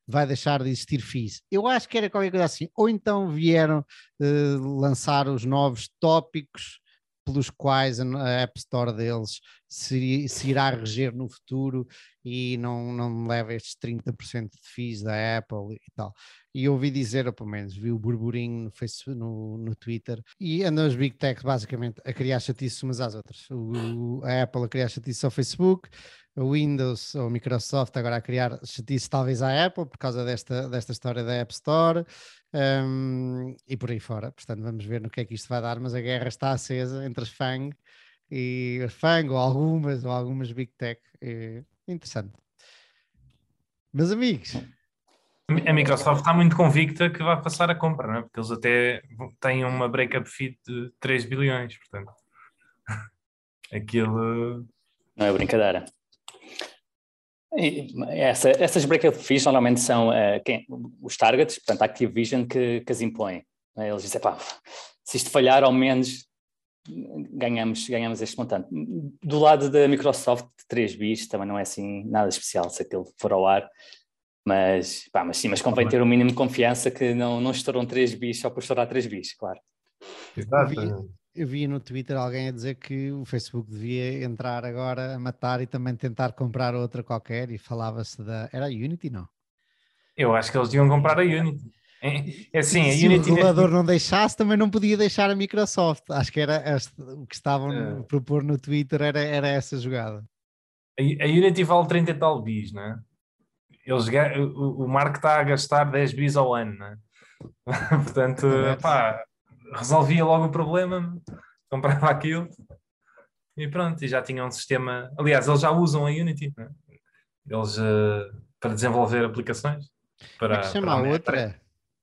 vai deixar de existir fees. Eu acho que era qualquer coisa assim. Ou então vieram uh, lançar os novos tópicos pelos quais a App Store deles se, se irá reger no futuro e não, não leva estes 30% de fees da Apple e tal. E ouvi dizer, ou pelo menos vi o burburinho no, Facebook, no, no Twitter, e andam os Big Tech basicamente a criar chatices umas às outras. O, a Apple a criar chatices ao Facebook, o Windows ou a Microsoft agora a criar chatices talvez à Apple por causa desta, desta história da App Store um, e por aí fora. Portanto, vamos ver no que é que isto vai dar, mas a guerra está acesa entre as FANG e a Fang, ou algumas, ou algumas Big Tech. É interessante. Meus amigos. A Microsoft está muito convicta que vai passar a compra, não é? Porque eles até têm uma break-up fee de 3 bilhões, portanto. *laughs* Aquilo. Não é brincadeira. Essa, essas break-up fees normalmente são uh, quem, os targets, portanto, a Activision, que, que as impõem. Né? Eles dizem, pá, se isto falhar, ao menos ganhamos, ganhamos este montante. Do lado da Microsoft, 3 bis também não é assim nada especial se aquilo for ao ar, mas, pá, mas sim, mas convém ter o um mínimo de confiança que não, não estouram 3 bis só por estourar 3 bis, claro. Exato. Eu vi, no Twitter alguém a dizer que o Facebook devia entrar agora a matar e também tentar comprar outra qualquer e falava-se da... Era a Unity, não? Eu acho que eles deviam comprar a Unity. É, assim, Se Unity... o regulador não deixasse, também não podia deixar a Microsoft. Acho que era este, o que estavam é. a propor no Twitter era, era essa jogada. A, a Unity vale 30 e tal bis, não é? Eles, o, o Mark está a gastar 10 bis ao ano, não é? *laughs* Portanto, é pá, resolvia logo o problema, comprava aquilo e pronto, e já tinha um sistema. Aliás, eles já usam a Unity, é? eles uh, para desenvolver aplicações. Para, Como é que chama a outra?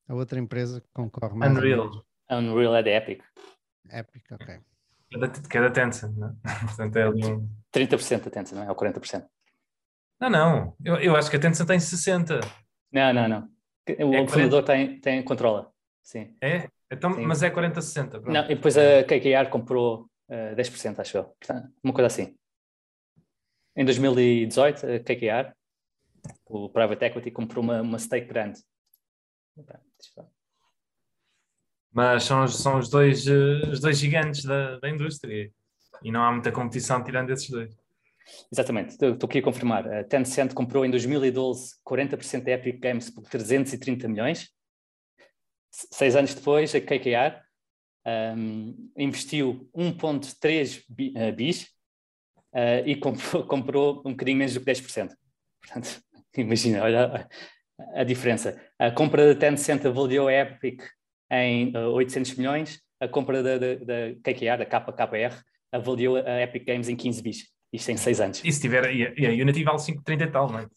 A outra empresa que concorre mais. Unreal. Unreal é da Epic. Epic, ok. Que é da, que é da Tencent, não é? *laughs* Portanto, é ali um... 30% da Tencent, não é? Ou 40%. Não, não. Eu, eu acho que a Tencent tem 60%. Não, não, não. O é fundador tem, tem, controla. Sim. É? Então, Sim. Mas é 40-60. Não, e depois a KKR comprou uh, 10%, acho eu. Portanto, uma coisa assim. Em 2018, a KKR, o Private Equity, comprou uma, uma stake grande mas são, são os, dois, eh, os dois gigantes da, da indústria e não há muita competição tirando esses dois. Exatamente, estou aqui a confirmar. A Tencent comprou em 2012 40% da Epic Games por 330 milhões. Seis anos depois, a KKR um, investiu 1,3 eh, bis uh, e comprou, *laughs* comprou um bocadinho menos do que 10%. Portanto, *laughs* imagina, olha a diferença. A compra da Tencent avaliou a Epic em 800 eh, milhões, a compra da, da, da KKR, da KKR, avaliou a Epic Games em 15 bis. Isto em 6 anos. E se tiver, e a, Unity vale 5,30 e tal, não é?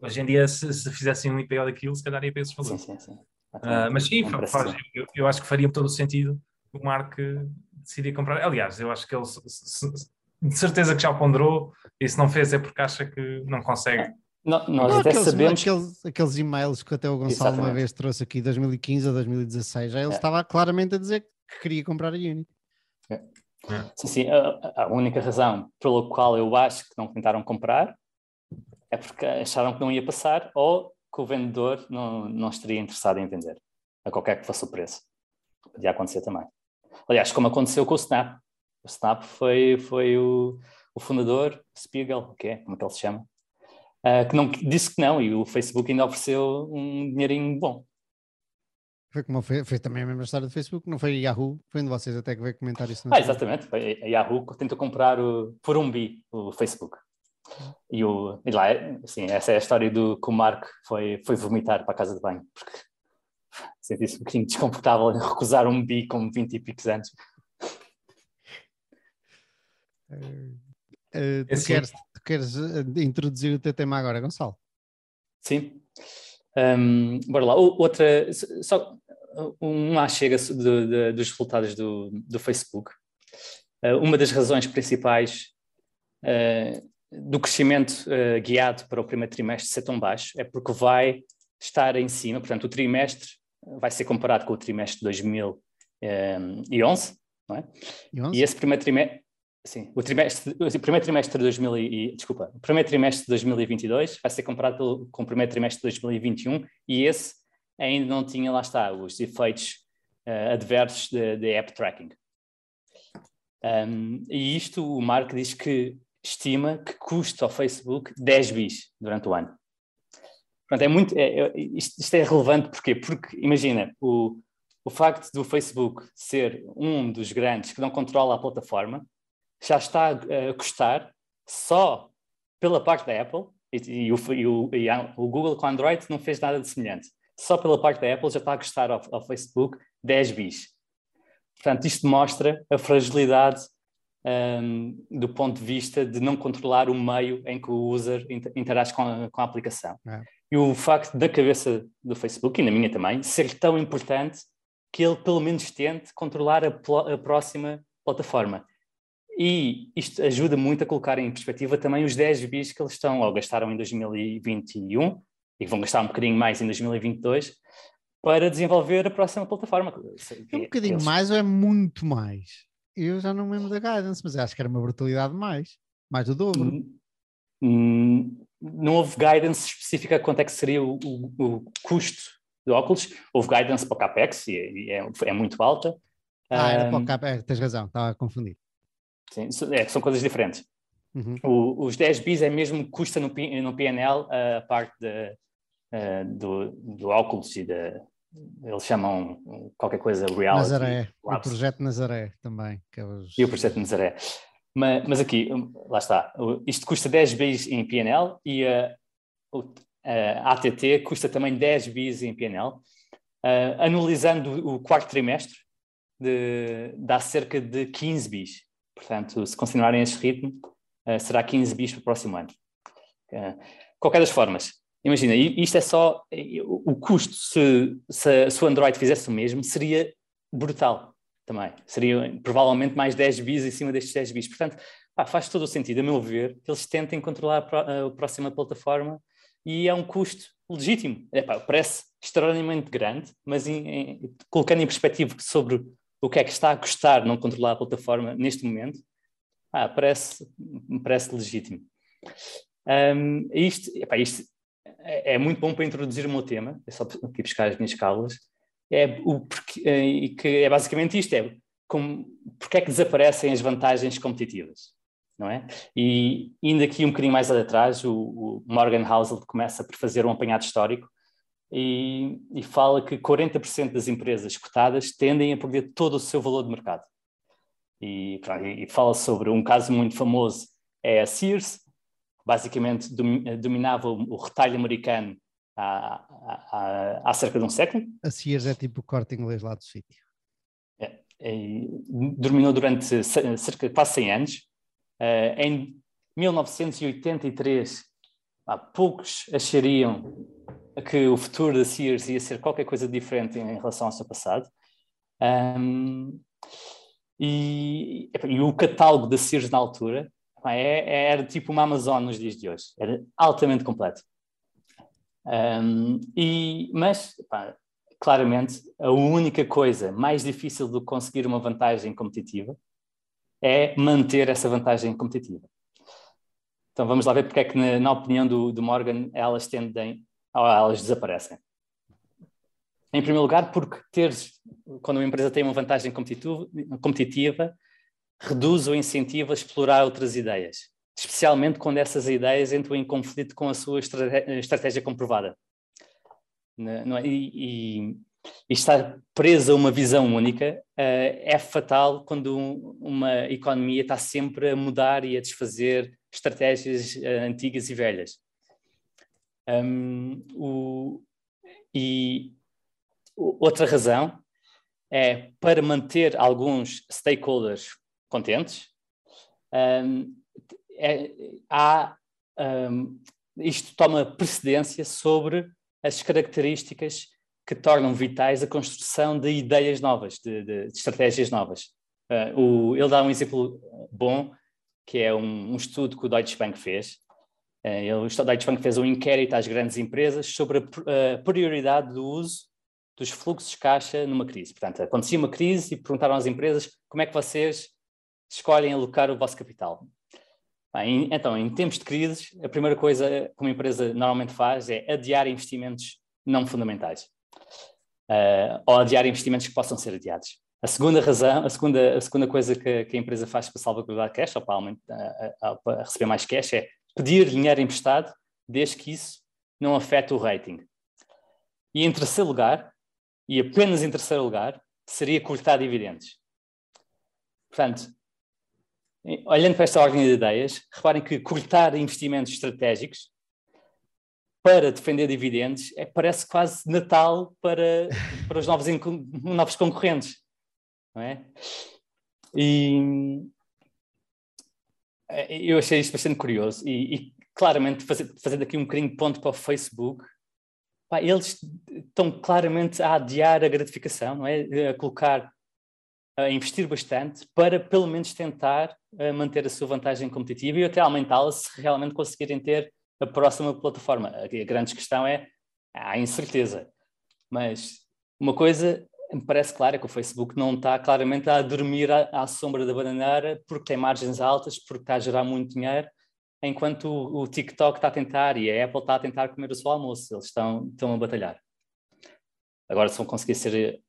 Hoje em dia, se, se fizessem um IPO daquilo, se calhar ia para esses valores. Sim, sim, sim. Uh, mas sim, faz, eu, eu, acho que faria todo o sentido o Mark decidir comprar. Aliás, eu acho que ele de certeza que já o ponderou e se não fez é porque acha que não consegue não, nós não, até aqueles, sabemos. Aqueles, aqueles e-mails que até o Gonçalo Exatamente. uma vez trouxe aqui, 2015 ou 2016, já ele é. estava claramente a dizer que queria comprar a Unity. É. É. Sim, sim. A, a, única razão pela qual eu acho que não tentaram comprar é porque acharam que não ia passar ou que o vendedor não, não estaria interessado em vender, a qualquer que fosse o preço. Podia acontecer também. Aliás, como aconteceu com o Snap. O Snap foi, foi o, o fundador, Spiegel, que é, como é que ele se chama? uh, que não, disse que não, e o Facebook ainda ofereceu um dinheirinho bom. Foi como foi, foi também a mesma história do Facebook, não foi Yahoo, foi onde vocês até que veio comentar isso. Ah, exatamente, foi a Yahoo que tentou comprar o, por um bi o Facebook. E, o, e lá, assim, essa é a história do que o Mark foi, foi vomitar para a casa de banho, porque *laughs* senti-se um bocadinho desconfortável em recusar um bi com 20 e picos anos. Uh, tu, queres, tu, queres, eh, introduzir o teu tema agora, Gonçalo? Sim. Um, bora lá. Outra, só uma chega de, de, dos resultados do, do Facebook. Uh, uma das razões principais uh, do crescimento uh, guiado para o primeiro trimestre ser tão baixo é porque vai estar em cima, portanto, o trimestre vai ser comparado com o trimestre de 2011, não é? E, 11? e esse primeiro trimestre, Sim, o, trimestre, o primeiro trimestre de 2000 e, desculpa, o primeiro trimestre de 2022 vai ser comparado com o primeiro trimestre de 2021 e esse ainda não tinha, lá está, os efeitos uh, adversos de, app tracking. Um, e isto o Mark diz que estima que custa ao Facebook 10 bis durante o ano. Portanto, é muito, é, é, isto, isto, é relevante porquê? Porque, imagina, o, o facto do Facebook ser um dos grandes que não controla a plataforma já está a custar só pela parte da Apple, e, e, o, e, o, e o, Google com Android não fez nada de semelhante. Só pela parte da Apple já está a custar ao, ao Facebook 10 bis. Portanto, isto mostra a fragilidade um, do ponto de vista de não controlar o meio em que o user interage com a, com a aplicação. É. E o facto da cabeça do Facebook, e na minha também, ser tão importante que ele pelo menos tente controlar a, a próxima plataforma. E isto ajuda muito a colocar em perspectiva também os 10 bis que eles estão, ou gastaram em 2021, e vão gastar um bocadinho mais em 2022, para desenvolver a próxima plataforma. É um bocadinho eles... mais ou é muito mais? Eu já não me lembro da guidance, mas acho que era uma brutalidade mais. Mais do dobro. Hum, hum, não houve guidance específica quanto é que seria o, o, o custo do óculos. Houve guidance para o CAPEX e é, é, muito alta. Ah, era para o CAPEX, tens razão, estava a confundir. Sim, é, são coisas diferentes. Uhum. O, os 10 bis é mesmo custa no, no PNL a parte de, uh, do, do óculos e da, eles chamam qualquer coisa reality. Nazaré, o projeto Nazaré também. E o projeto Nazaré. Mas, mas aqui, lá está, isto custa 10 bis em PNL e a, a ATT custa também 10 bis em PNL. Uh, analisando o quarto trimestre, de, dá cerca de 15 bis. Portanto, se continuarem este ritmo, uh, será 15 bis para o próximo ano. Uh, qualquer das formas, Imagina, isto é só o custo, se, se, se, o Android fizesse o mesmo, seria brutal também. Seria provavelmente mais 10 bis em cima destes 10 bis. Portanto, pá, faz todo o sentido, a meu ver, que eles tentem controlar a, a próxima plataforma e é um custo legítimo. É, pá, parece extraordinariamente grande, mas em, em, colocando em perspectiva sobre o que é que está a custar não controlar a plataforma neste momento, ah, parece, parece legítimo. Um, isto, epá, isto é, é muito bom para introduzir o meu tema, é só *laughs* aqui buscar as minhas cábulas, é o porque, é, e que é basicamente isto, é como, porque é que desaparecem as vantagens competitivas, não é? E indo aqui um bocadinho mais atrás, o, o Morgan Housel começa por fazer um apanhado histórico e, e fala que 40% das empresas cotadas tendem a perder todo o seu valor de mercado. E, e fala sobre um caso muito famoso, é a Sears, basicamente dominava o retalho americano há, há, há, cerca de um século. A Sears é tipo o corte inglês lá do sítio. É, é, dominou durante cerca de quase 100 anos. Uh, em 1983, há poucos achariam que o futuro da Sears ia ser qualquer coisa diferente em relação ao seu passado. Um, e, e, o catálogo da Sears na altura é, é, era tipo uma Amazon nos dias de hoje, era altamente completo. Um, e, mas, pá, claramente, a única coisa mais difícil de conseguir uma vantagem competitiva é manter essa vantagem competitiva. Então vamos lá ver porque é que, na, na opinião do, do, Morgan, elas tendem, ou elas desaparecem. Em primeiro lugar, porque quando uma empresa tem uma vantagem competitiva, reduz o incentivo a explorar outras ideias, especialmente quando essas ideias entram em conflito com a sua estratégia comprovada. Não é? e, e, e, estar preso a uma visão única uh, é fatal quando um, uma economia está sempre a mudar e a desfazer estratégias uh, antigas e velhas. Um, o, e outra razão é para manter alguns stakeholders contentes. Um, é, há, um, isto toma precedência sobre as características que tornam vitais a construção de ideias novas, de, de, de estratégias novas. Uh, o, ele dá um exemplo bom, que é um, um estudo que o Deutsche Bank fez. Uh, ele, o Deutsche Bank fez um inquérito às grandes empresas sobre a, a prioridade do uso dos fluxos de caixa numa crise. Portanto, acontecia uma crise e perguntaram às empresas como é que vocês escolhem alocar o vosso capital. Então, em tempos de crise, a primeira coisa que uma empresa normalmente faz é adiar investimentos não fundamentais. Uh, ou adiar investimentos que possam ser adiados. A segunda razão, a segunda, a segunda coisa que, que a empresa faz para salvaguardar cash ou para, aumentar, para receber mais cash é pedir dinheiro emprestado, desde que isso não afete o rating. E em terceiro lugar, e apenas em terceiro lugar, seria cortar dividendos. Portanto, olhando para esta ordem de ideias, reparem que cortar investimentos estratégicos para defender dividendos é, parece quase Natal para, para os novos, novos concorrentes. Não é? E, É, eu achei isto bastante curioso e, e claramente, fazer, fazendo aqui um bocadinho de ponto para o Facebook, pá, eles estão claramente a adiar a gratificação, não é? a colocar, a investir bastante para pelo menos tentar manter a sua vantagem competitiva e até aumentá-la se realmente conseguirem ter a próxima plataforma. A grande questão é há incerteza, mas uma coisa me parece clara que o Facebook não está claramente a dormir à, à, sombra da bananeira porque tem margens altas, porque está a gerar muito dinheiro, enquanto o, o, TikTok está a tentar e a Apple está a tentar comer o seu almoço. Eles estão, estão a batalhar. Agora, se vão conseguir ser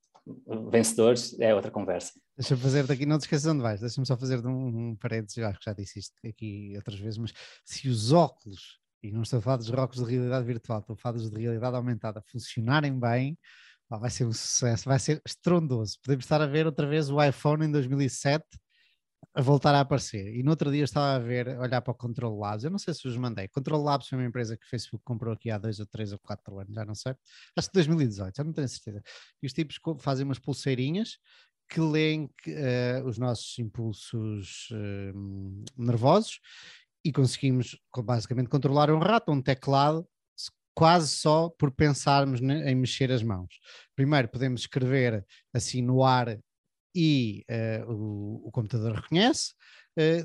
vencedores, é outra conversa. Deixa-me fazer daqui, não te esqueças onde vais, deixa-me só fazer um, um parênteses, acho que já disse isto aqui outras vezes, mas se os óculos, e não estou a falar dos óculos de realidade virtual, estou a falar dos de realidade aumentada, funcionarem bem, vai ser um sucesso, vai ser estrondoso. Podemos estar a ver outra vez o iPhone em 2007 a voltar a aparecer. E no outro dia estava a ver, olhar para o Control Labs, eu não sei se os mandei. Control Labs foi uma empresa que o Facebook comprou aqui há dois ou três ou quatro anos, já não sei. Acho que 2018, já não tenho certeza. E os tipos fazem umas pulseirinhas que leem uh, os nossos impulsos uh, nervosos e conseguimos basicamente controlar um rato, um teclado quase só por pensarmos em mexer as mãos. Primeiro podemos escrever assim no ar e uh, o, o, computador reconhece,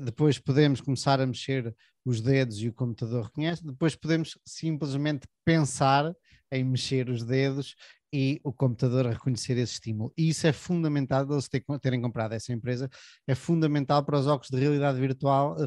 depois podemos começar a mexer os dedos e o computador reconhece, depois podemos simplesmente pensar em mexer os dedos e o computador reconhecer esse estímulo. E isso é fundamental, eles terem comprado essa empresa, é fundamental para os óculos de realidade virtual,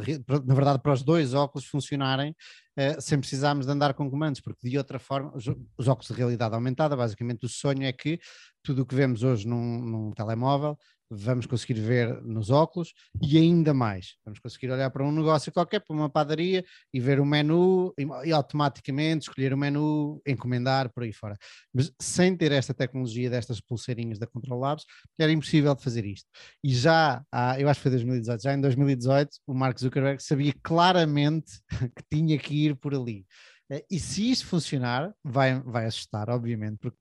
na verdade para os dois óculos funcionarem uh, sem precisarmos de andar com comandos, porque de outra forma, os, os, óculos de realidade aumentada, basicamente o sonho é que tudo o que vemos hoje num, num telemóvel vamos conseguir ver nos óculos e ainda mais, vamos conseguir olhar para um negócio qualquer, para uma padaria e ver o menu e, e, automaticamente escolher o menu, encomendar por aí fora. Mas sem ter esta tecnologia destas pulseirinhas da Control Labs, era impossível de fazer isto. E já, há, eu acho que foi 2018, já em 2018, o Mark Zuckerberg sabia claramente *laughs* que tinha que ir por ali. Eh, e se isso funcionar, vai, vai assustar, obviamente, porque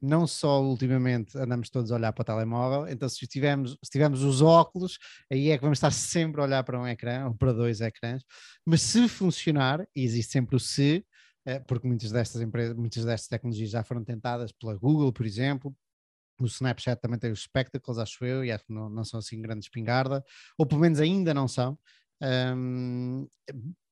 não só ultimamente andamos todos a olhar para o telemóvel, então se tivermos, se tivermos os óculos, aí é que vamos estar sempre a olhar para um ecrã ou para dois ecrãs, mas se funcionar, e existe sempre o se, eh, porque muitas destas empresas, muitas destas tecnologias já foram tentadas pela Google, por exemplo, o Snapchat também tem os Spectacles, acho eu, e acho que não, não são assim grande espingarda, ou pelo menos ainda não são. Um,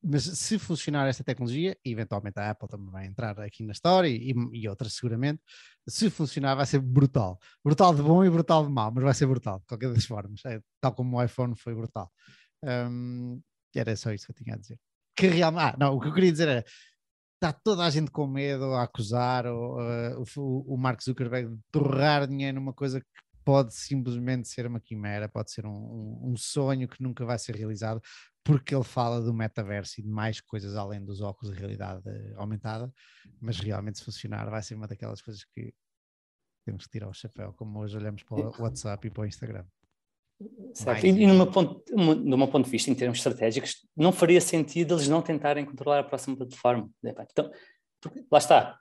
mas se funcionar esta tecnologia, e eventualmente a Apple também vai entrar aqui na história e, e, outras seguramente, se funcionar vai ser brutal. Brutal de bom e brutal de mau, mas vai ser brutal, de qualquer das formas, é, tal como o iPhone foi brutal. Um, era só isso que eu tinha a dizer. Que realmente, ah, não, o que eu queria dizer era, está toda a gente com medo a acusar o, uh, o, o Mark Zuckerberg de torrar dinheiro numa coisa que pode simplesmente ser uma quimera, pode ser um, um, um, sonho que nunca vai ser realizado, porque ele fala do metaverso e de mais coisas além dos óculos de realidade aumentada, mas realmente se funcionar vai ser uma daquelas coisas que temos que tirar o chapéu, como hoje olhamos para o WhatsApp e para o Instagram. Certo. E, numa ponto, numa ponto de vista, em termos estratégicos, não faria sentido eles não tentarem controlar a próxima plataforma. Então, lá está.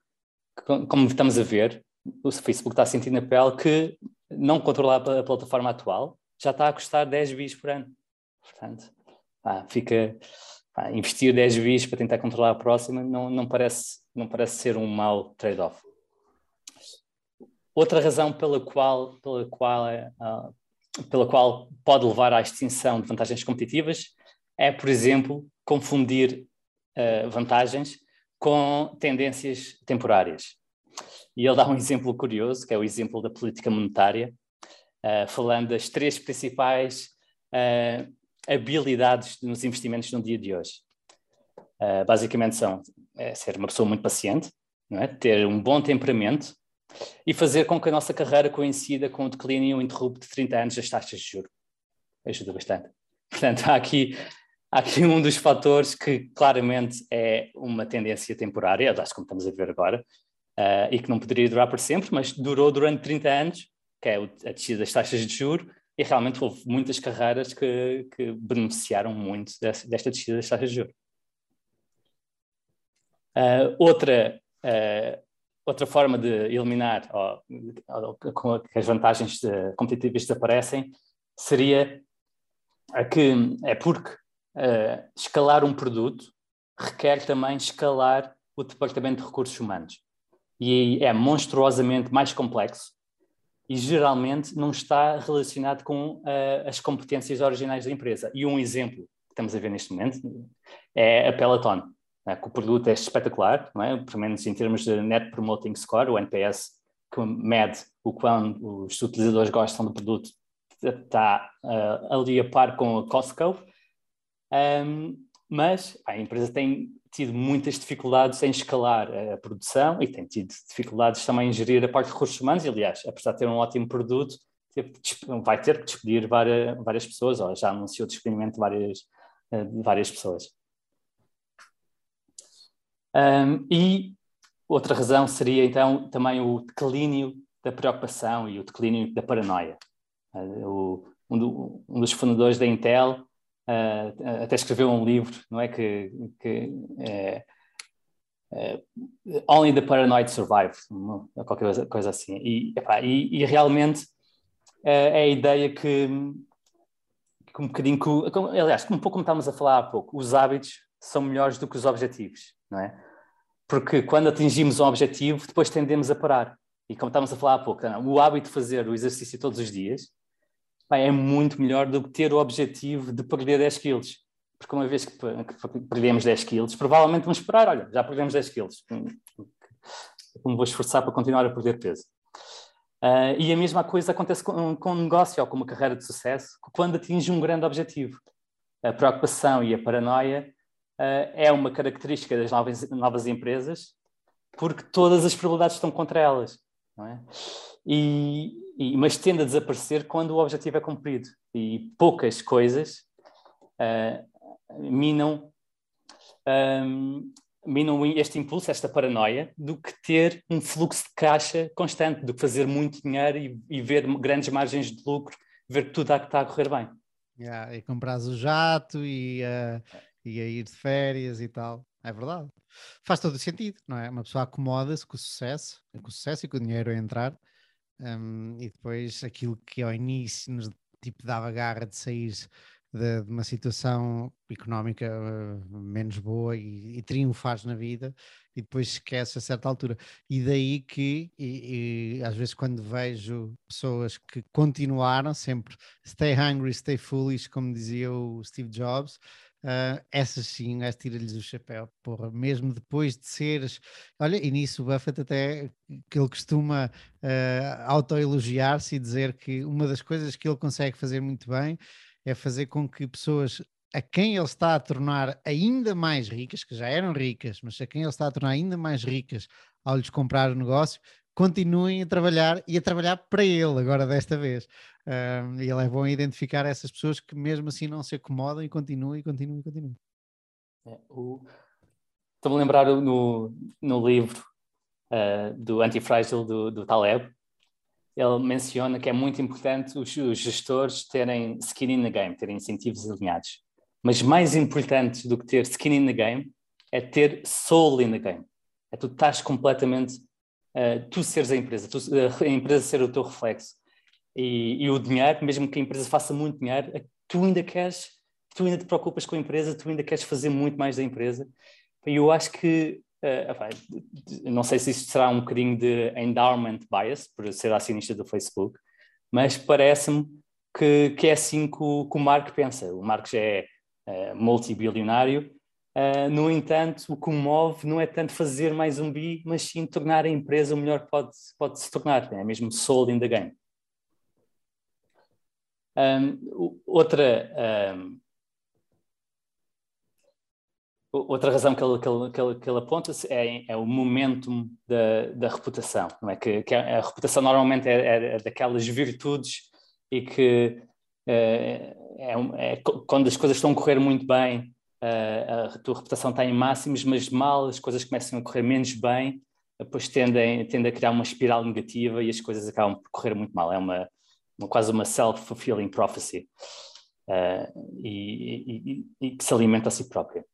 Como estamos a ver, o Facebook está a sentir na pele que não controlar a plataforma atual já está a custar 10 bis por ano. Portanto, pá, fica pá, investir 10 bis para tentar controlar a próxima não, não, parece, não parece ser um mau trade-off. Outra razão pela qual, pela, qual, uh, pela qual pode levar à extinção de vantagens competitivas é, por exemplo, confundir uh, vantagens com tendências temporárias. E ele dá um exemplo curioso, que é o exemplo da política monetária, uh, falando das três principais uh, habilidades nos investimentos no dia de hoje. Uh, basicamente são é ser uma pessoa muito paciente, é? ter um bom temperamento e fazer com que a nossa carreira coincida com o declínio interrupto de 30 anos das taxas de juros. Ajuda bastante. Portanto, há aqui, há aqui um dos fatores que claramente é uma tendência temporária, aliás, como estamos a ver agora, uh, e que não poderia durar por sempre, mas durou durante 30 anos, que é a descida das taxas de juros, e realmente houve muitas carreiras que, que beneficiaram muito desta, descida das taxas de juros. Uh, outra, uh, outra forma de eliminar com que as vantagens de, competitivas desaparecem seria a que é porque uh, escalar um produto requer também escalar o departamento de recursos humanos. E é monstruosamente mais complexo e geralmente não está relacionado com uh, as competências originais da empresa. E um exemplo que estamos a ver neste momento é a Peloton, né, que o produto é espetacular, não é? pelo menos em termos de Net Promoting Score, o NPS, que mede o quão os utilizadores gostam do produto, está uh, ali a par com a Costco, um, mas a empresa tem tido muitas dificuldades em escalar a produção e tem tido dificuldades também em gerir a parte de recursos humanos. Aliás, apesar de ter um ótimo produto, vai ter que despedir várias, várias pessoas, ou já anunciou o despedimento de várias, eh, de várias pessoas. Um, e outra razão seria então também o declínio da preocupação e o declínio da paranoia. Uh, o, um, do, um, dos fundadores da Intel uh, até escreveu um livro, não é? Que, que é, é, Only the Paranoid Survive, qualquer coisa assim. E, epá, e, e realmente é, é a ideia que, que um bocadinho, que, aliás, um pouco como estávamos a falar há pouco, os hábitos são melhores do que os objetivos, não é? Porque quando atingimos um objetivo, depois tendemos a parar. E como estávamos a falar há pouco, o hábito de fazer o exercício todos os dias é muito melhor do que ter o objetivo de perder 10 quilos. Porque uma vez que, que perdemos 10 quilos, provavelmente vamos esperar, olha, já perdemos 10 quilos. Como vou esforçar para continuar a perder peso. Uh, e a mesma coisa acontece com, com um negócio ou com uma carreira de sucesso, quando atinge um grande objetivo. A preocupação e a paranoia uh, é uma característica das novas, novas empresas, porque todas as probabilidades estão contra elas. Não é? e, e, mas tende a desaparecer quando o objetivo é cumprido. E poucas coisas uh, minam, um, minam este impulso, esta paranoia, do que ter um fluxo de caixa constante, do que fazer muito dinheiro e, e ver grandes margens de lucro, ver que tudo está a correr bem. Yeah, e compras o jato e, uh, e a ir de férias e tal. É verdade. Faz todo o sentido, não é? Uma pessoa acomoda-se com o sucesso, com o sucesso e com o dinheiro a entrar um, e depois aquilo que ao início nos tipo dava garra de sair de, de uma situação económica uh, menos boa e, e triunfares na vida e depois esquece a certa altura. E daí que, e, e, às vezes, quando vejo pessoas que continuaram sempre stay hungry, stay foolish, como dizia o Steve Jobs, Uh, sim, é tira-lhes o chapéu, porra, mesmo depois de seres. Olha, e nisso o Buffett até que ele costuma uh, autoelogiar-se e dizer que uma das coisas que ele consegue fazer muito bem é fazer com que pessoas a quem ele está a tornar ainda mais ricas, que já eram ricas, mas a quem ele está a tornar ainda mais ricas ao lhes comprar o negócio, continuem a trabalhar e a trabalhar para ele agora desta vez. Uh, e ele é bom identificar essas pessoas que mesmo assim não se acomodam e continuam e continuam e continuam. É, o... Estou-me a lembrar no, no livro uh, do Antifrágil do, do Taleb, ele menciona que é muito importante os, os, gestores terem skin in the game, terem incentivos alinhados. Mas mais importante do que ter skin in the game é ter soul in the game. É tu estás completamente, uh, tu seres a empresa, tu, a empresa ser o teu reflexo e, e, o dinheiro, mesmo que a empresa faça muito dinheiro, é tu ainda queres, tu ainda te preocupas com a empresa, tu ainda queres fazer muito mais da empresa. E eu acho que, uh, não sei se isto será um bocadinho de endowment bias, por ser acionista do Facebook, mas parece-me que, que é assim que o, que o Mark pensa. O Mark já é uh, multibilionário, uh, no entanto, o que o move não é tanto fazer mais um bi, mas sim tornar a empresa o melhor que pode, pode se tornar, é mesmo sold in the game. Um, outra, um, outra razão que ele, que ele, que ele, que ele aponta é, é, o momentum da, da reputação, não é? Que, que a reputação normalmente é, é, é daquelas virtudes e que é, é, é quando as coisas estão a correr muito bem, a tua reputação está em máximos, mas mal as coisas começam a correr menos bem, depois tendem, tendem a criar uma espiral negativa e as coisas acabam por correr muito mal. É uma, uma, quase uma self-fulfilling prophecy uh, e, e, e, que se alimenta a si própria.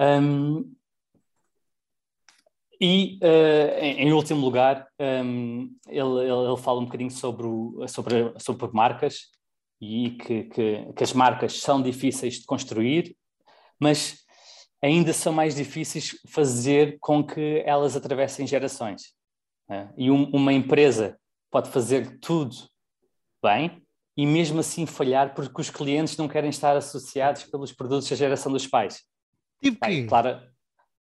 Um, e, uh, em, em, último lugar, um, ele, ele, ele, fala um bocadinho sobre, o, sobre, sobre marcas e que, que, que as marcas são difíceis de construir, mas ainda são mais difíceis fazer com que elas atravessem gerações. Né? E um, uma empresa pode fazer tudo bem e mesmo assim falhar porque os clientes não querem estar associados pelos produtos da geração dos pais. Tipo bem, claro,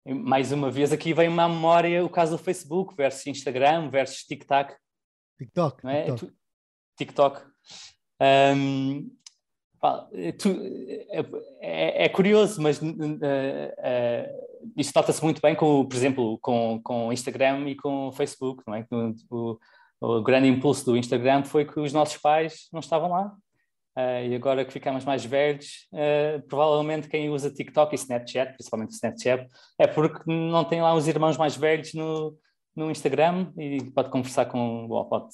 mais uma vez aqui vem uma memória o caso do Facebook versus Instagram versus TikTok. TikTok. Não é? TikTok. TikTok. Um, é, é, curioso, mas uh, uh, isso nota-se muito bem com, por exemplo, com, com Instagram e com Facebook, não é? O, o, grande impulso do Instagram foi que os nossos pais não estavam lá. Uh, e agora que ficamos mais velhos, provavelmente quem usa TikTok e Snapchat, principalmente o Snapchat, é porque não tem lá os irmãos mais velhos no, no Instagram e pode conversar com, bom, pode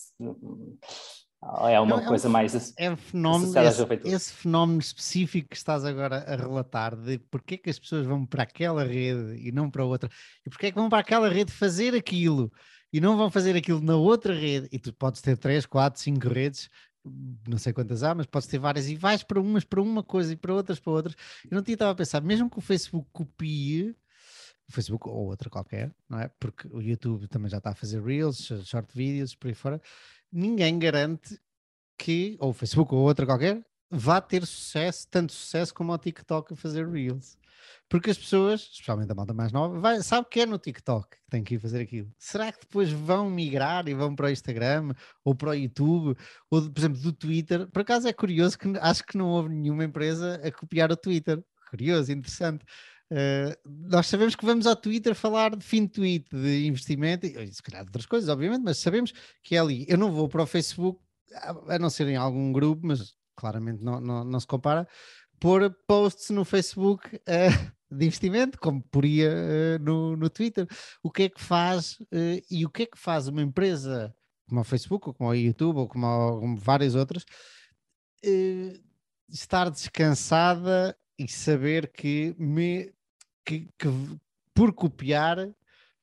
é uma não, coisa é um, mais é um fenómeno, esse, esse, fenómeno específico que estás agora a relatar de porque é que as pessoas vão para aquela rede e não para outra e porque é que vão para aquela rede fazer aquilo e não vão fazer aquilo na outra rede e tu podes ter três, quatro, cinco redes não sei quantas há, mas podes ter várias e vais para umas para uma coisa e para outras para outras. Eu não tinha estava a pensar, mesmo que o Facebook copie Facebook ou outra qualquer, não é? Porque o YouTube também já está a fazer Reels, short videos, por aí fora ninguém garante que, ou Facebook ou outra qualquer, vá ter sucesso, tanto sucesso como o TikTok a fazer Reels. Porque as pessoas, especialmente a malta mais nova, vai, sabe que é no TikTok que tem que ir fazer aquilo. Será que depois vão migrar e vão para o Instagram ou para o YouTube ou, por exemplo, do Twitter? Por acaso é curioso que acho que não houve nenhuma empresa a copiar o Twitter. Curioso, interessante. Uh, nós sabemos que vamos ao Twitter falar de fim de tweet, de investimento, e se calhar de outras coisas, obviamente, mas sabemos que é ali. Eu não vou para o Facebook, a não ser em algum grupo, mas claramente não, não, não se compara, pôr posts no Facebook uh, *laughs* de investimento, como poria uh, no, no Twitter. O que é que faz e o que é que faz uma empresa como o Facebook, ou como o YouTube, ou como, como várias outras, estar descansada e saber que me que, que por copiar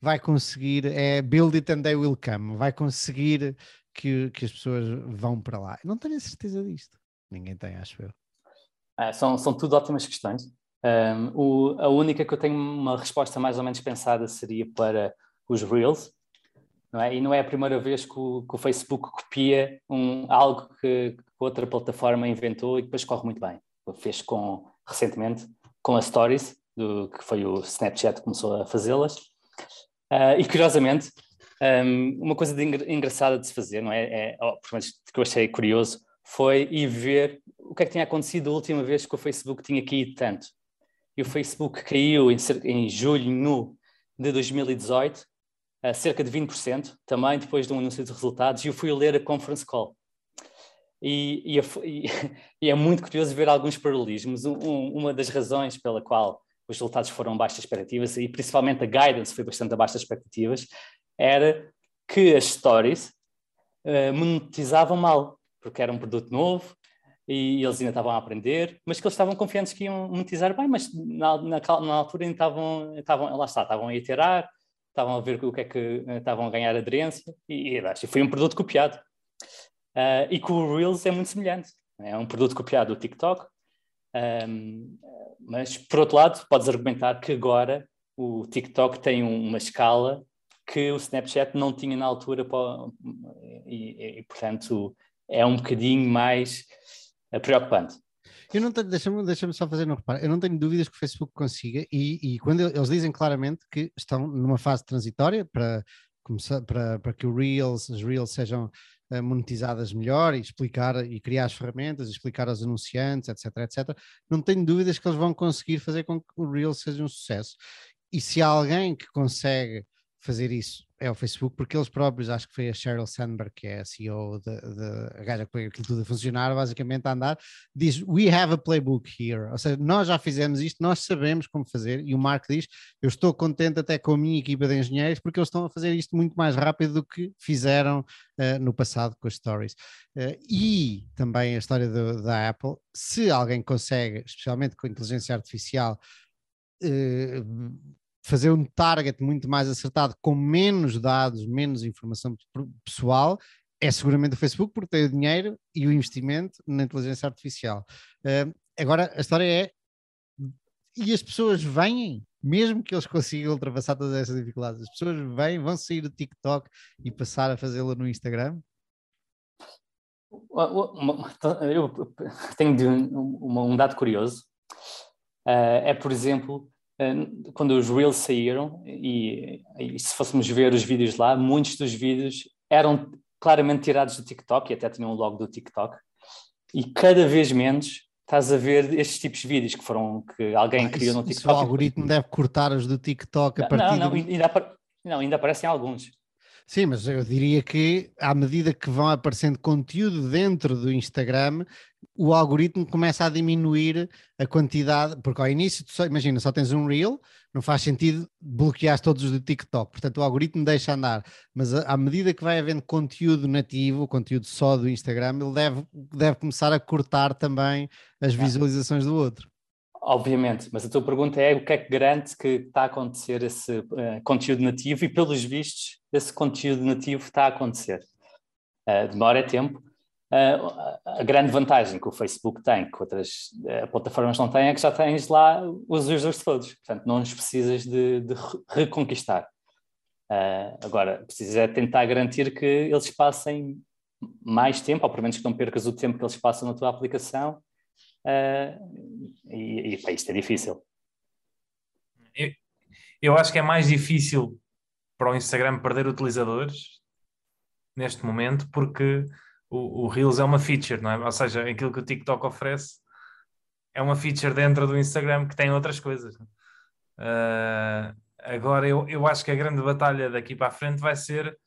vai conseguir, é build it and they will come, vai conseguir que, que as pessoas vão para lá. não tenho a certeza disto. Ninguém tem, acho eu. É, são, são tudo ótimas questões. Um, o, a única que eu tenho uma resposta mais ou menos pensada seria para os Reels, não é? E não é a primeira vez que o, que o Facebook copia um, algo que, que, outra plataforma inventou e depois corre muito bem. Fez com, recentemente com a Stories, do, que foi o Snapchat que começou a fazê-las. Uh, e curiosamente, um, uma coisa de engraçada de se fazer, não é? é oh, que eu achei curioso, foi ir ver o que é que tinha acontecido a última vez que o Facebook tinha caído tanto. E o Facebook caiu em, em julho de 2018, a cerca de 20%, também depois de um anúncio de resultados, e eu fui ler a conference call. E, e, e, *laughs* e é muito curioso ver alguns paralelismos. Um, uma das razões pela qual os resultados foram abaixo das expectativas e principalmente a guidance foi bastante abaixo das expectativas, era que as stories uh, monetizavam mal, porque era um produto novo e eles ainda estavam a aprender, mas que eles estavam confiantes que iam monetizar bem, mas na, na, na altura ainda estavam, estavam, lá está, estavam a iterar, estavam a ver o que é que eh, estavam a ganhar aderência e, e foi um produto copiado. Uh, e com o Reels é muito semelhante. É um produto copiado do TikTok, um, mas, por outro lado, podes argumentar que agora o TikTok tem uma escala que o Snapchat não tinha na altura e, e, portanto, é um bocadinho mais eh, preocupante. Eu não tenho, deixa-me deixa só fazer um reparo, eu não tenho dúvidas que o Facebook consiga, e, e quando eles dizem claramente que estão numa fase transitória para, começar, para, para que o Reels, os Reels sejam monetizadas melhor e explicar e criar as ferramentas, explicar aos anunciantes, etc, etc, não tenho dúvidas que eles vão conseguir fazer com que o Reels seja um sucesso. E se há alguém que consegue fazer isso é o Facebook, porque eles próprios, acho que foi a Sheryl Sandberg, que é a CEO da gaja que põe aquilo tudo a funcionar, basicamente a andar, diz: We have a playbook here. Ou seja, nós já fizemos isto, nós sabemos como fazer. E o Mark diz: Eu estou contente até com a minha equipa de engenheiros, porque eles estão a fazer isto muito mais rápido do que fizeram uh, no passado com as stories. Uh, e também a história do, da Apple, se alguém consegue, especialmente com inteligência artificial, Uh, fazer um target muito mais acertado com menos dados, menos informação pessoal, é seguramente o Facebook, porque tem o dinheiro e o investimento na inteligência artificial. Uh, agora, a história é. E as pessoas vêm, mesmo que eles *laughs* consigam ultrapassar todas essas dificuldades, as pessoas vêm, vão sair do TikTok e passar a fazê-lo no Instagram? Eu tenho um dado curioso. Uh, é, por exemplo, quando os Reels saíram, e, e, se fôssemos ver os vídeos lá, muitos dos vídeos eram claramente tirados do TikTok e até tinham o logo do TikTok. E cada vez menos estás a ver estes tipos de vídeos que foram que alguém ah, criou isso, no TikTok. o algoritmo deve cortar os do TikTok a partir não, não, do... ainda, não, ainda aparecem alguns. Sim, mas eu diria que à medida que vão aparecendo conteúdo dentro do Instagram, o algoritmo começa a diminuir a quantidade, porque ao início, só, imagina, só tens um reel, não faz sentido bloquear todos os do TikTok, portanto o algoritmo deixa andar, mas à medida que vai havendo conteúdo nativo, conteúdo só do Instagram, ele deve, deve começar a cortar também as visualizações do outro. Obviamente, mas a tua pergunta é o que é que garante que está a acontecer esse uh, conteúdo nativo e, pelos vistos, esse conteúdo nativo está a acontecer. Uh, demora tempo. Uh, a grande vantagem que o Facebook tem, que outras plataformas não têm, é que já tens lá os users todos. Portanto, não os precisas de, de reconquistar. agora, precisas é tentar garantir que eles passem mais tempo, ou pelo menos que não percas o tempo que eles passam na tua aplicação Uh, e, e isto é difícil. Eu, eu acho que é mais difícil para o Instagram perder utilizadores neste momento, porque o, o Reels é uma feature, não é? Ou seja, aquilo que o TikTok oferece é uma feature dentro do Instagram que tem outras coisas. Uh, agora, eu, eu acho que a grande batalha daqui para a frente vai ser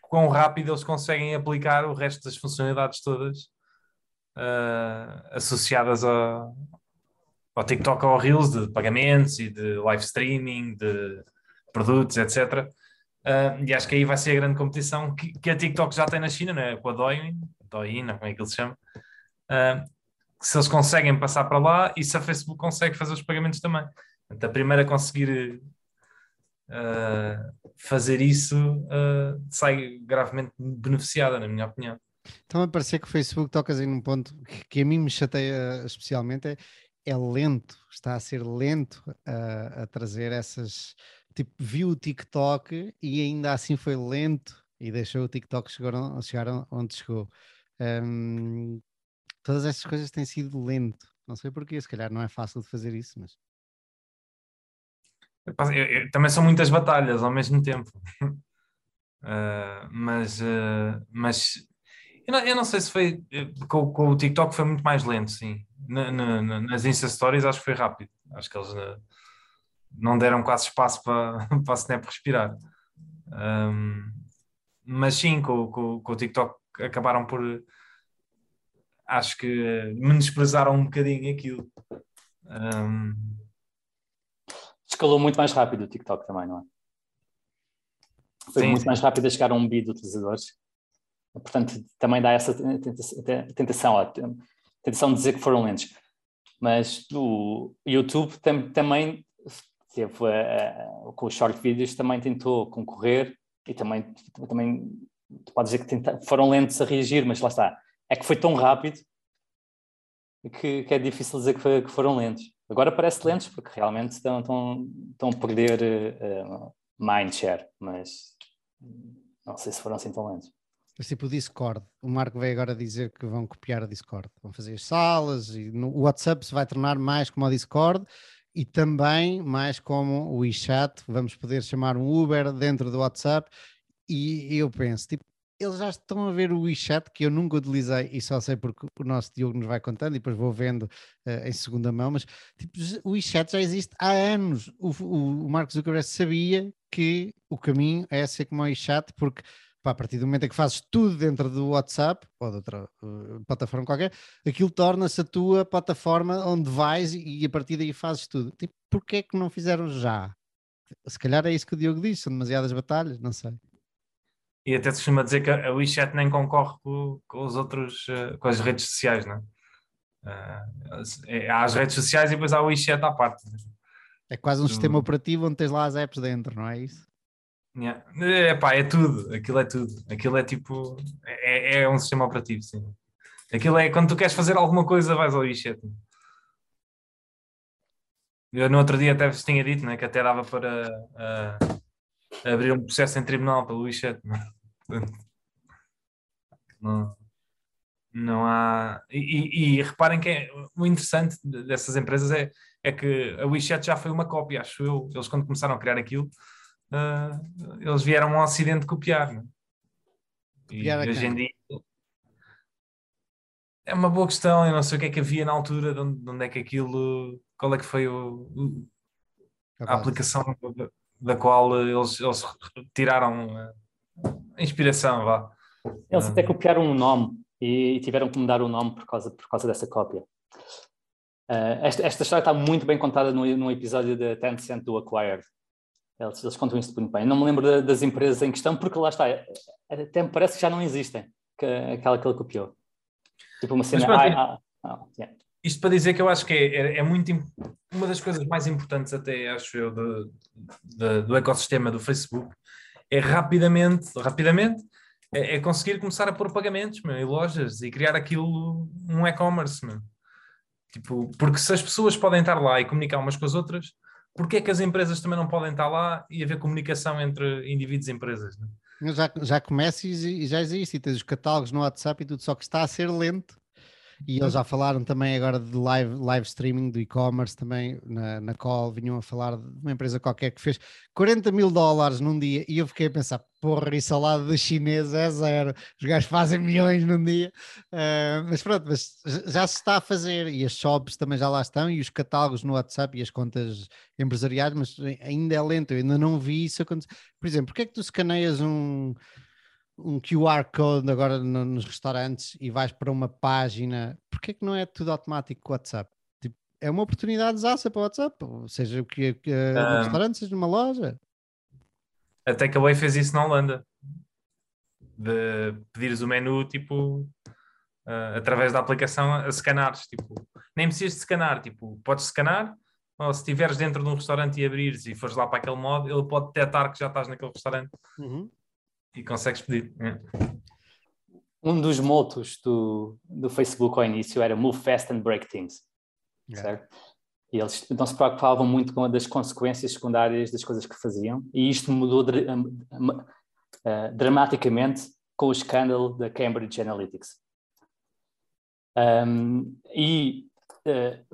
quão rápido eles conseguem aplicar o resto das funcionalidades todas uh, associadas ao, TikTok ou ao Reels de pagamentos e de live streaming, de produtos, etc. Uh, e acho que aí vai ser a grande competição que, que a TikTok já tem na China, né? com a Douyin, Douyin, como é que ele se chama, uh, se eles conseguem passar para lá e se a Facebook consegue fazer os pagamentos também. Portanto, a primeira a conseguir uh, fazer isso sai gravemente beneficiada, na minha opinião. Então a parecer que o Facebook tocas aí num ponto que, que, a mim me chateia especialmente é, é lento, está a ser lento a trazer essas tipo, viu o TikTok e ainda assim foi lento e deixou o TikTok chegar, chegar onde chegou. Um, todas essas coisas têm sido lento. Não sei porquê, se calhar não é fácil de fazer isso, mas. Eu, eu, também são muitas batalhas ao mesmo tempo. uh, *laughs* mas, uh, mas eu não, eu não sei se foi. Com, com, o TikTok foi muito mais lento, sim. Na, na, nas Insta Stories acho que foi rápido. Acho que eles uh, não deram quase espaço para, *laughs* para a Snap respirar. Um, mas sim, com, com, com, o TikTok acabaram por. Acho que menosprezaram um bocadinho aquilo. Um... Escalou muito mais rápido o TikTok também, não é? Foi sim, muito sim. mais rápido a chegar a um bi de utilizadores Portanto, também dá essa tentação, a tentação de dizer que foram lentos. Mas o YouTube também teve, uh, com os short videos, também tentou concorrer e também, também pode dizer que tenta, foram lentos a reagir, mas lá está. É que foi tão rápido que, que é difícil dizer que, foi, que, foram lentos. Agora parece lentos porque realmente estão, estão, estão a perder uh, mindshare, mas não sei se foram assim tão lentos. Mas tipo o Discord, o Marco veio agora dizer que vão copiar o Discord, vão fazer as salas e no, o WhatsApp se vai tornar mais como o Discord e também mais como o WeChat, vamos poder chamar um Uber dentro do WhatsApp e eu penso, tipo, eles já estão a ver o WeChat que eu nunca utilizei e só sei porque o nosso Diogo nos vai contando e depois vou vendo uh, em segunda mão, mas tipo, o WeChat já existe há anos. O, o, o Mark Zuckerberg sabia que o caminho é ser como o WeChat porque pá, a partir do momento em que fazes tudo dentro do WhatsApp ou de outra uh, plataforma qualquer, aquilo torna-se a tua plataforma onde vais e, e, a partir daí fazes tudo. Tipo, porquê é que não fizeram já? Se calhar é isso que o Diogo disse, são demasiadas batalhas, não sei. E até se costuma dizer que a WeChat nem concorre com, com os outros, uh, com as redes sociais, não é? Uh, há as redes sociais e depois há o WeChat à parte. É quase um do... sistema operativo onde tens lá as apps dentro, não é isso? Yeah. É, pá, é tudo, aquilo é tudo. Aquilo é tipo, é, é um sistema operativo, sim. Aquilo é quando tu queres fazer alguma coisa, vais ao WeChat. Eu no outro dia até vos tinha dito né, que até dava para uh, abrir um processo em tribunal pelo WeChat. *laughs* Não, não há. E, e, e, reparem que é, o interessante dessas empresas é, é que a WeChat já foi uma cópia, acho eu. Eles, quando começaram a criar aquilo, uh, eles vieram ao Ocidente copiar. Né? E hoje em dia. É uma boa questão, eu não sei o que é que havia na altura, de onde, de onde é que aquilo. Qual é que foi o, o a aplicação da qual eles, eles tiraram a inspiração, vá. Eles até copiaram um nome e, tiveram que mudar o nome por causa, por causa dessa cópia. Uh, esta, esta, história está muito bem contada no, no episódio da Tencent do Acquired. Eles, eles contam isso muito bem. não me lembro da, das empresas em questão, porque lá está, até me parece que já não existem, que, aquela que ele copiou. Tipo uma cena. Mas, ah, ah, ah, yeah. Isto para dizer que eu acho que é, é, é, muito uma das coisas mais importantes, até acho eu, de, de, do ecossistema do Facebook, é rapidamente, rapidamente é, é, conseguir começar a pôr pagamentos meu, em lojas e criar aquilo um e-commerce. Tipo, porque se as pessoas podem estar lá e comunicar umas com as outras, porque é que as empresas também não podem estar lá e haver comunicação entre indivíduos e empresas? Já, já começa e já existe, e tens os catálogos no WhatsApp e tudo, só que está a ser lento e eles já falaram também agora de live, live streaming do e-commerce também na, na call, vinham a falar de uma empresa qualquer que fez 40 mil dólares num dia. E eu fiquei a pensar, porra, isso ao lado dos chineses é zero, os gajos fazem milhões num dia, uh, mas pronto, mas já se está a fazer. E as shops também já lá estão e os catálogos no WhatsApp e as contas empresariais, mas ainda é lento, eu ainda não vi isso acontecer. Por exemplo, porquê é que tu escaneias um um QR Code agora no, nos restaurantes e vais para uma página, porquê que não é tudo automático com o WhatsApp? Tipo, é uma oportunidade de para o WhatsApp, seja o que é um, no restaurante, seja numa loja. Até que a Way fez isso na Holanda. De pedires o menu, tipo, uh, através da aplicação a, a scanares, tipo, nem precisas de scanar, tipo, podes scanar, ou se estiveres dentro de um restaurante e abrires e fores lá para aquele modo, ele pode detectar que já estás naquele restaurante. Uhum e consegues pedir. É. Um dos motos do, do Facebook ao início era Move Fast and Break Things, yeah. certo? E eles não se preocupavam muito com as consequências secundárias das coisas que faziam, e isto mudou uh, dramaticamente com o escândalo da Cambridge Analytics. Um, e uh,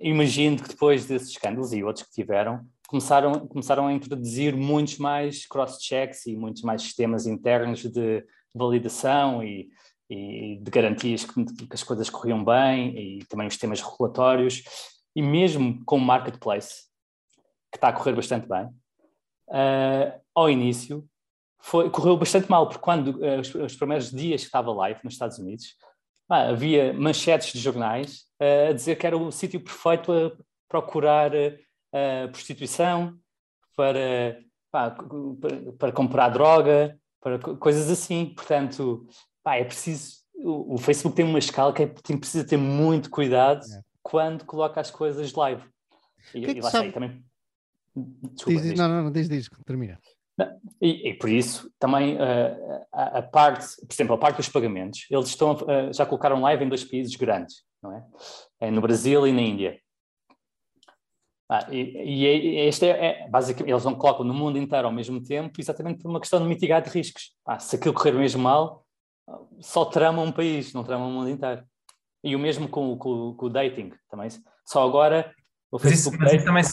imagino que depois desses escândalos e outros que tiveram, começaram, começaram a introduzir muitos mais cross-checks e muitos mais sistemas internos de validação e, e de garantias que, que, as coisas corriam bem e também os temas regulatórios e mesmo com o marketplace que está a correr bastante bem. Uh, ao início foi, correu bastante mal porque quando uh, os, os, primeiros dias que estava live nos Estados Unidos ah, havia manchetes de jornais uh, a dizer que era o sítio perfeito para procurar uh, prostituição, para, pá, para, para, comprar droga, para coisas assim. Portanto, pá, é preciso. O, o, Facebook tem uma escala que é, tem, precisa ter muito cuidado é. quando coloca as coisas live. E, que é e lá sabe... também. Desculpa, diz, diz. Não, não, não, diz, diz, termina. E, e, por isso também uh, a, a, parte, por exemplo, a parte dos pagamentos, eles estão uh, já colocaram live em dois países grandes, não é? é no Brasil e na Índia. Ah, e, e este é, é, basicamente, eles não colocam no mundo inteiro ao mesmo tempo, exatamente por uma questão de mitigar de riscos. Ah, se aquilo correr mesmo mal, só trama um país, não trama o mundo inteiro. E o mesmo com, com, com o dating também. Só agora o mas isso, mas, isso também,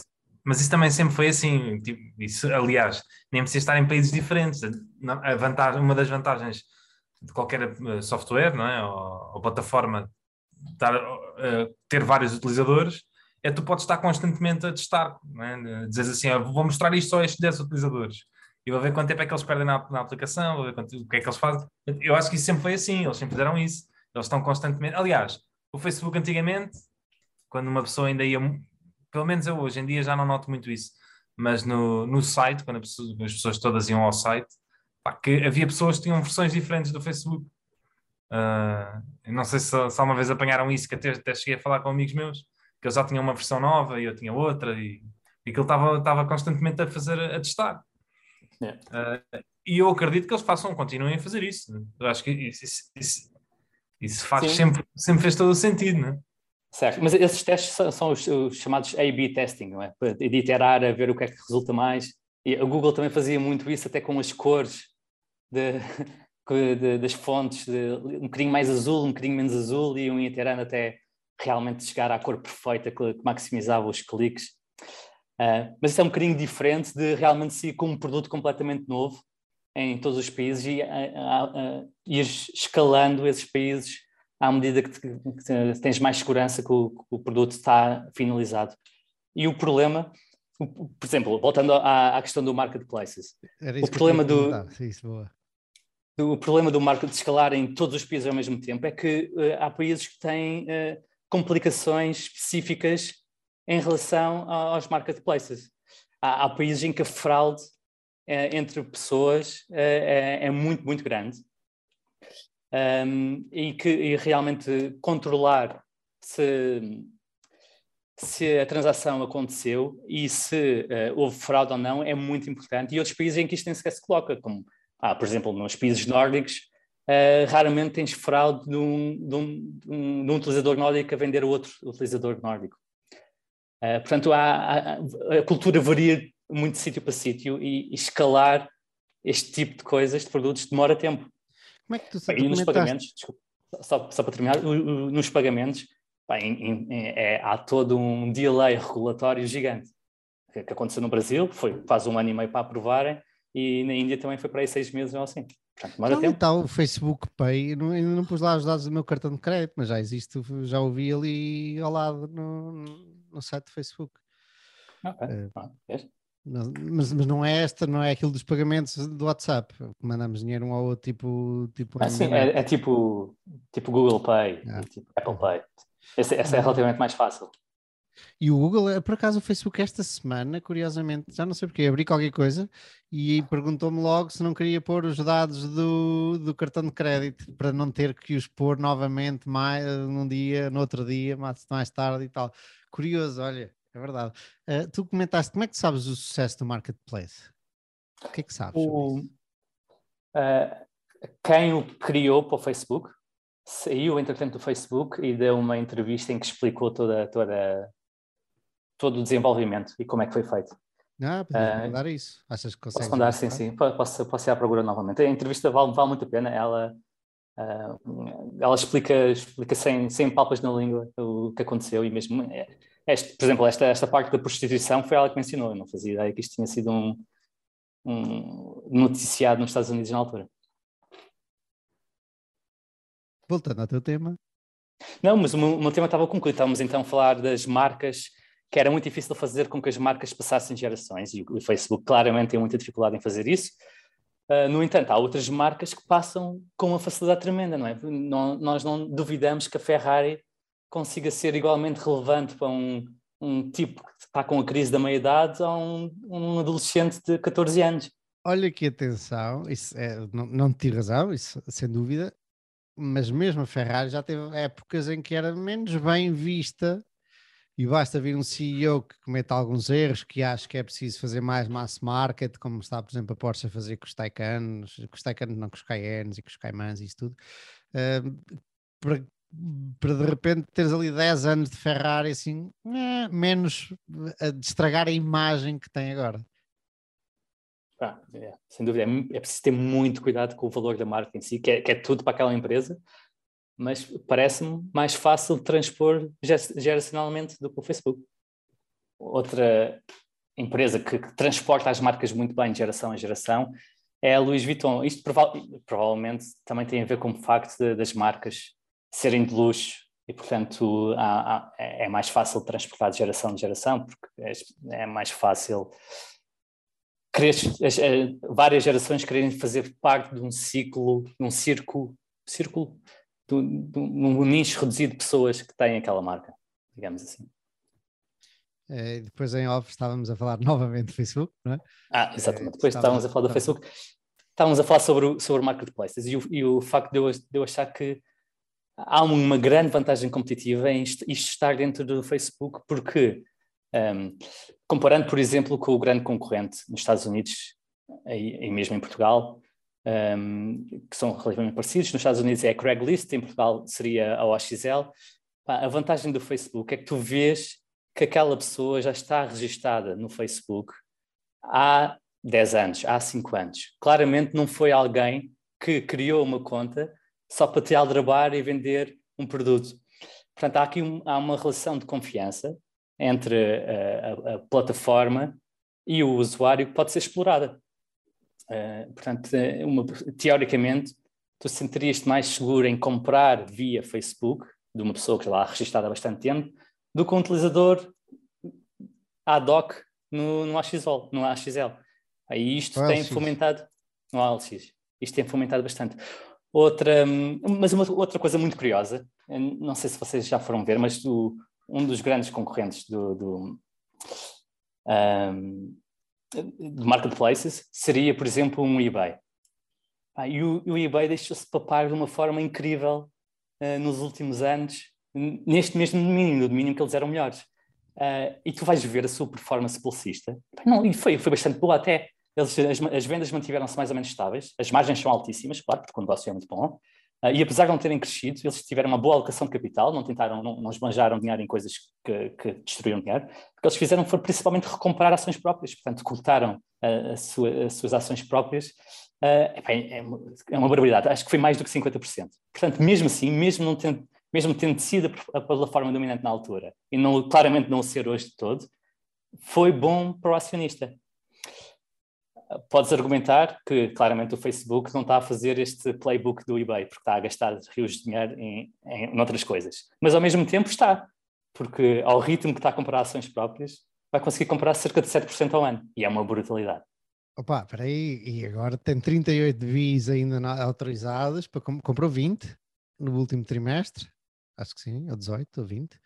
mas isso também sempre foi assim. Tipo, isso, aliás, nem precisa estar em países diferentes. A vantagem, uma das vantagens de qualquer eh, software não é? ou, ou plataforma estar, uh, ter vários utilizadores é tu podes estar constantemente a testar, é? dizes assim, ah, vou mostrar isto só a estes 10 utilizadores e vou ver quanto tempo é que eles perdem na, na aplicação, vou ver quanto, o que é que eles fazem. Eu acho que isso sempre foi assim, eles sempre fizeram isso. Eles estão constantemente. Aliás, o Facebook antigamente, quando uma pessoa ainda ia. Pelo menos eu hoje em dia já não noto muito isso, mas no, no site, quando pessoa, as pessoas todas iam ao site, pá, que havia pessoas que tinham versões diferentes do Facebook. Uh, não sei se, se alguma vez apanharam isso, que até, até cheguei a falar com amigos meus que eles já tinham uma versão nova e eu tinha outra, e, e aquilo estava, estava constantemente a fazer, a testar. Yeah. Uh, e eu acredito que eles façam, continuem a fazer isso. Eu acho que isso, isso, isso, isso faz sempre, sempre fez todo o sentido, não é? Certo, mas esses testes são, são os, os, chamados A-B testing, não é? Para iterar a ver o que é que resulta mais. E a Google também fazia muito isso, até com as cores de, *laughs* de, das fontes, de, um bocadinho mais azul, um bocadinho menos azul, e iam iterando até realmente chegar à cor perfeita que, maximizava os cliques. Uh, mas isso é um bocadinho diferente de realmente ser com um produto completamente novo em todos os países e uh, uh, ir escalando esses países à medida que, te, que tens mais segurança que o, que o, produto está finalizado. E o problema, por exemplo, voltando à, à questão do marketplaces, o problema do, do, o problema do market de escalar em todos os países ao mesmo tempo é que uh, há países que têm uh, complicações específicas em relação aos marketplaces. Há, há países em que a fraude uh, entre pessoas é, é muito, muito grande um, e que e realmente controlar se, se a transação aconteceu e se uh, houve fraude ou não é muito importante. E outros países em que isto nem sequer se coloca, como, ah, por exemplo, nos países nórdicos, uh, raramente tens fraude de um, de, um, de um, utilizador nórdico a vender a outro utilizador nórdico. Uh, portanto, há, há, a cultura varia muito de sítio para sítio e, e escalar este tipo de coisas, de produtos, demora tempo. Como é que tu E nos pagamentos, desculpa, só, só para terminar, nos pagamentos pá, em, em, é, há todo um delay regulatório gigante. Que, aconteceu no Brasil, foi faz um ano e meio para aprovarem, e na Índia também foi para aí seis meses ou assim. Portanto, demora tempo. Está o Facebook Pay, não, ainda não pus lá os dados do meu cartão de crédito, mas já existe, já ouvi ali ao lado no, no site do Facebook. Ok, uh, ah, mas, mas não é esta, não é aquilo dos pagamentos do WhatsApp, mandamos dinheiro um ao outro, tipo. tipo ah, sim, é, é, tipo, tipo Google Pay, ah. tipo Apple Pay. Esse, essa é relativamente mais fácil. E o Google, eh, por acaso, o Facebook esta semana, curiosamente, já não sei porque, abri qualquer coisa e perguntou-me logo se não queria pôr os dados do, do cartão de crédito para não ter que os pôr novamente mais num dia, no outro dia, mais, mais tarde e tal. Curioso, olha. É verdade. Uh, tu comentaste, como é que sabes o sucesso do marketplace? O que é que sabes? O, uh, quem o criou para o Facebook saiu, entretanto, do Facebook e deu uma entrevista em que explicou toda, toda, todo o desenvolvimento e como é que foi feito. Ah, podes uh, mandar isso. Achas que consegues? Posso mandar, sim, sim. Posso, posso ir à procura novamente. A entrevista vale, vale muito a pena. Ela, uh, ela explica, explica sem, sem palpas na língua o que aconteceu e mesmo. É, este, por exemplo, esta, esta parte da prostituição foi ela que mencionou. Eu não fazia ideia que isto tinha sido um, um noticiado nos Estados Unidos na altura. Voltando ao teu tema. Não, mas o meu, o meu tema estava concluído. Estávamos então a falar das marcas, que era muito difícil fazer com que as marcas passassem gerações, e o, Facebook claramente tem muita dificuldade em fazer isso. Uh, no entanto, há outras marcas que passam com uma facilidade tremenda, não é? Não, nós não duvidamos que a Ferrari consiga ser igualmente relevante para um, um tipo que está com a crise da meia-idade a um, um, adolescente de 14 anos. Olha que atenção, isso é, não, não te razão, isso sem dúvida, mas mesmo a Ferrari já teve épocas em que era menos bem vista e basta vir um CEO que cometa alguns erros, que acha que é preciso fazer mais mass market, como está, por exemplo, a Porsche a fazer com os Taycanos, com os Taycanos não, com os Cayennes e com os Caimans e isso tudo, uh, para para de repente teres ali 10 anos de Ferrari assim, é, menos a estragar a imagem que tem agora. Ah, é, sem dúvida, é, é, preciso ter muito cuidado com o valor da marca em si, que é, que é tudo para aquela empresa, mas parece-me mais fácil transpor geracionalmente do que o Facebook. Outra empresa que, que, transporta as marcas muito bem de geração a geração é a Louis Vuitton. Isto prova provavelmente também tem a ver com o facto de, das marcas serem de luxo e, portanto, há, há, é mais fácil transportar de geração em geração, porque é, é mais fácil querer, as, várias gerações querem fazer parte de um ciclo, de um círculo, círculo de, um nicho reduzido de pessoas que têm aquela marca, digamos assim. É, depois em off estávamos a falar *laughs* novamente do Facebook, não é? Ah, exatamente. Depois estávamos, a falar do Facebook. Estávamos a falar sobre, o, sobre marketplaces e o, e o facto de eu, de eu achar que há uma grande vantagem competitiva em isto estar dentro do Facebook, porque, um, comparando, por exemplo, com o grande concorrente nos Estados Unidos, e, e mesmo em Portugal, um, que são relativamente parecidos. Nos Estados Unidos é a Craigslist, em Portugal seria a OXL. a vantagem do Facebook é que tu vês que aquela pessoa já está registada no Facebook há 10 anos, há 5 anos. Claramente não foi alguém que criou uma conta só para te aldrabar e vender um produto. Portanto, há aqui um, há uma relação de confiança entre a, a, a, plataforma e o usuário que pode ser explorada. Uh, portanto, uma, teoricamente, tu sentirias-te mais seguro em comprar via Facebook, de uma pessoa que já lá registrada há bastante tempo, do que um utilizador ad hoc no, no AXL. No AXL. Aí isto tem fomentado, no ALX, isto tem fomentado bastante. Outra, mas uma outra coisa muito curiosa, não sei se vocês já foram ver, mas do, um dos grandes concorrentes do, do, um, do marketplaces seria, por exemplo, um eBay. Ah, e o, o, eBay deixou-se papar de uma forma incrível uh, nos últimos anos, neste mesmo domínio, no domínio que eles eram melhores. Uh, e tu vais ver a sua performance bolsista. Não, e foi, foi bastante boa até. Eles, as, as vendas mantiveram-se mais ou menos estáveis, as margens são altíssimas, claro, porque o negócio é muito bom. Uh, e apesar de não terem crescido, eles tiveram uma boa alocação de capital, não tentaram, não, não esbanjaram dinheiro em coisas que, que destruíram dinheiro. O que eles fizeram foi principalmente recomprar ações próprias, portanto, cortaram uh, sua, as suas ações próprias. Uh, é, é, uma barbaridade, acho que foi mais do que 50%. Portanto, mesmo assim, mesmo, não tendo, mesmo tendo sido a plataforma dominante na altura, e não, claramente não ser hoje de todo, foi bom para o acionista podes argumentar que claramente o Facebook não está a fazer este playbook do eBay, porque está a gastar rios de dinheiro em, em, outras coisas. Mas ao mesmo tempo está, porque ao ritmo que está a comprar ações próprias, vai conseguir comprar cerca de 7% ao ano, e é uma brutalidade. Opa, espera aí, e agora tem 38 VIs ainda autorizadas, para, comprou 20 no último trimestre, acho que sim, ou 18 ou 20,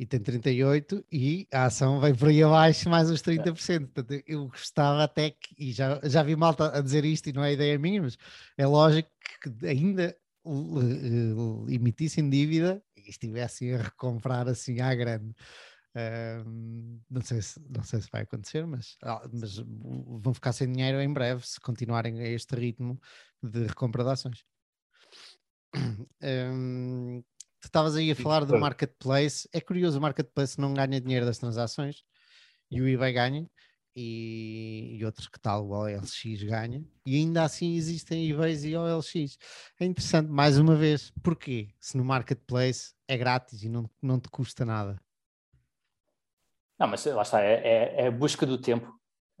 e tem 38 e a ação vai por aí abaixo mais uns 30%. Portanto, eu gostava até que, e já, já vi malta a dizer isto e não é ideia minha, mas é lógico que ainda uh, emitissem dívida e estivessem a recomprar assim à grande. Uh, não, sei se, não sei se vai acontecer, mas, mas vão ficar sem dinheiro em breve se continuarem a este ritmo de recompra de ações. Um, Tu estavas aí a falar do marketplace. É curioso, o marketplace não ganha dinheiro das transações e o eBay ganha, e, e outros que tal, o OLX ganha, e ainda assim existem eBays e OLX. É interessante, mais uma vez, porquê? Se no marketplace é grátis e não, não te custa nada. Não, mas lá está, é, é, é a busca do tempo,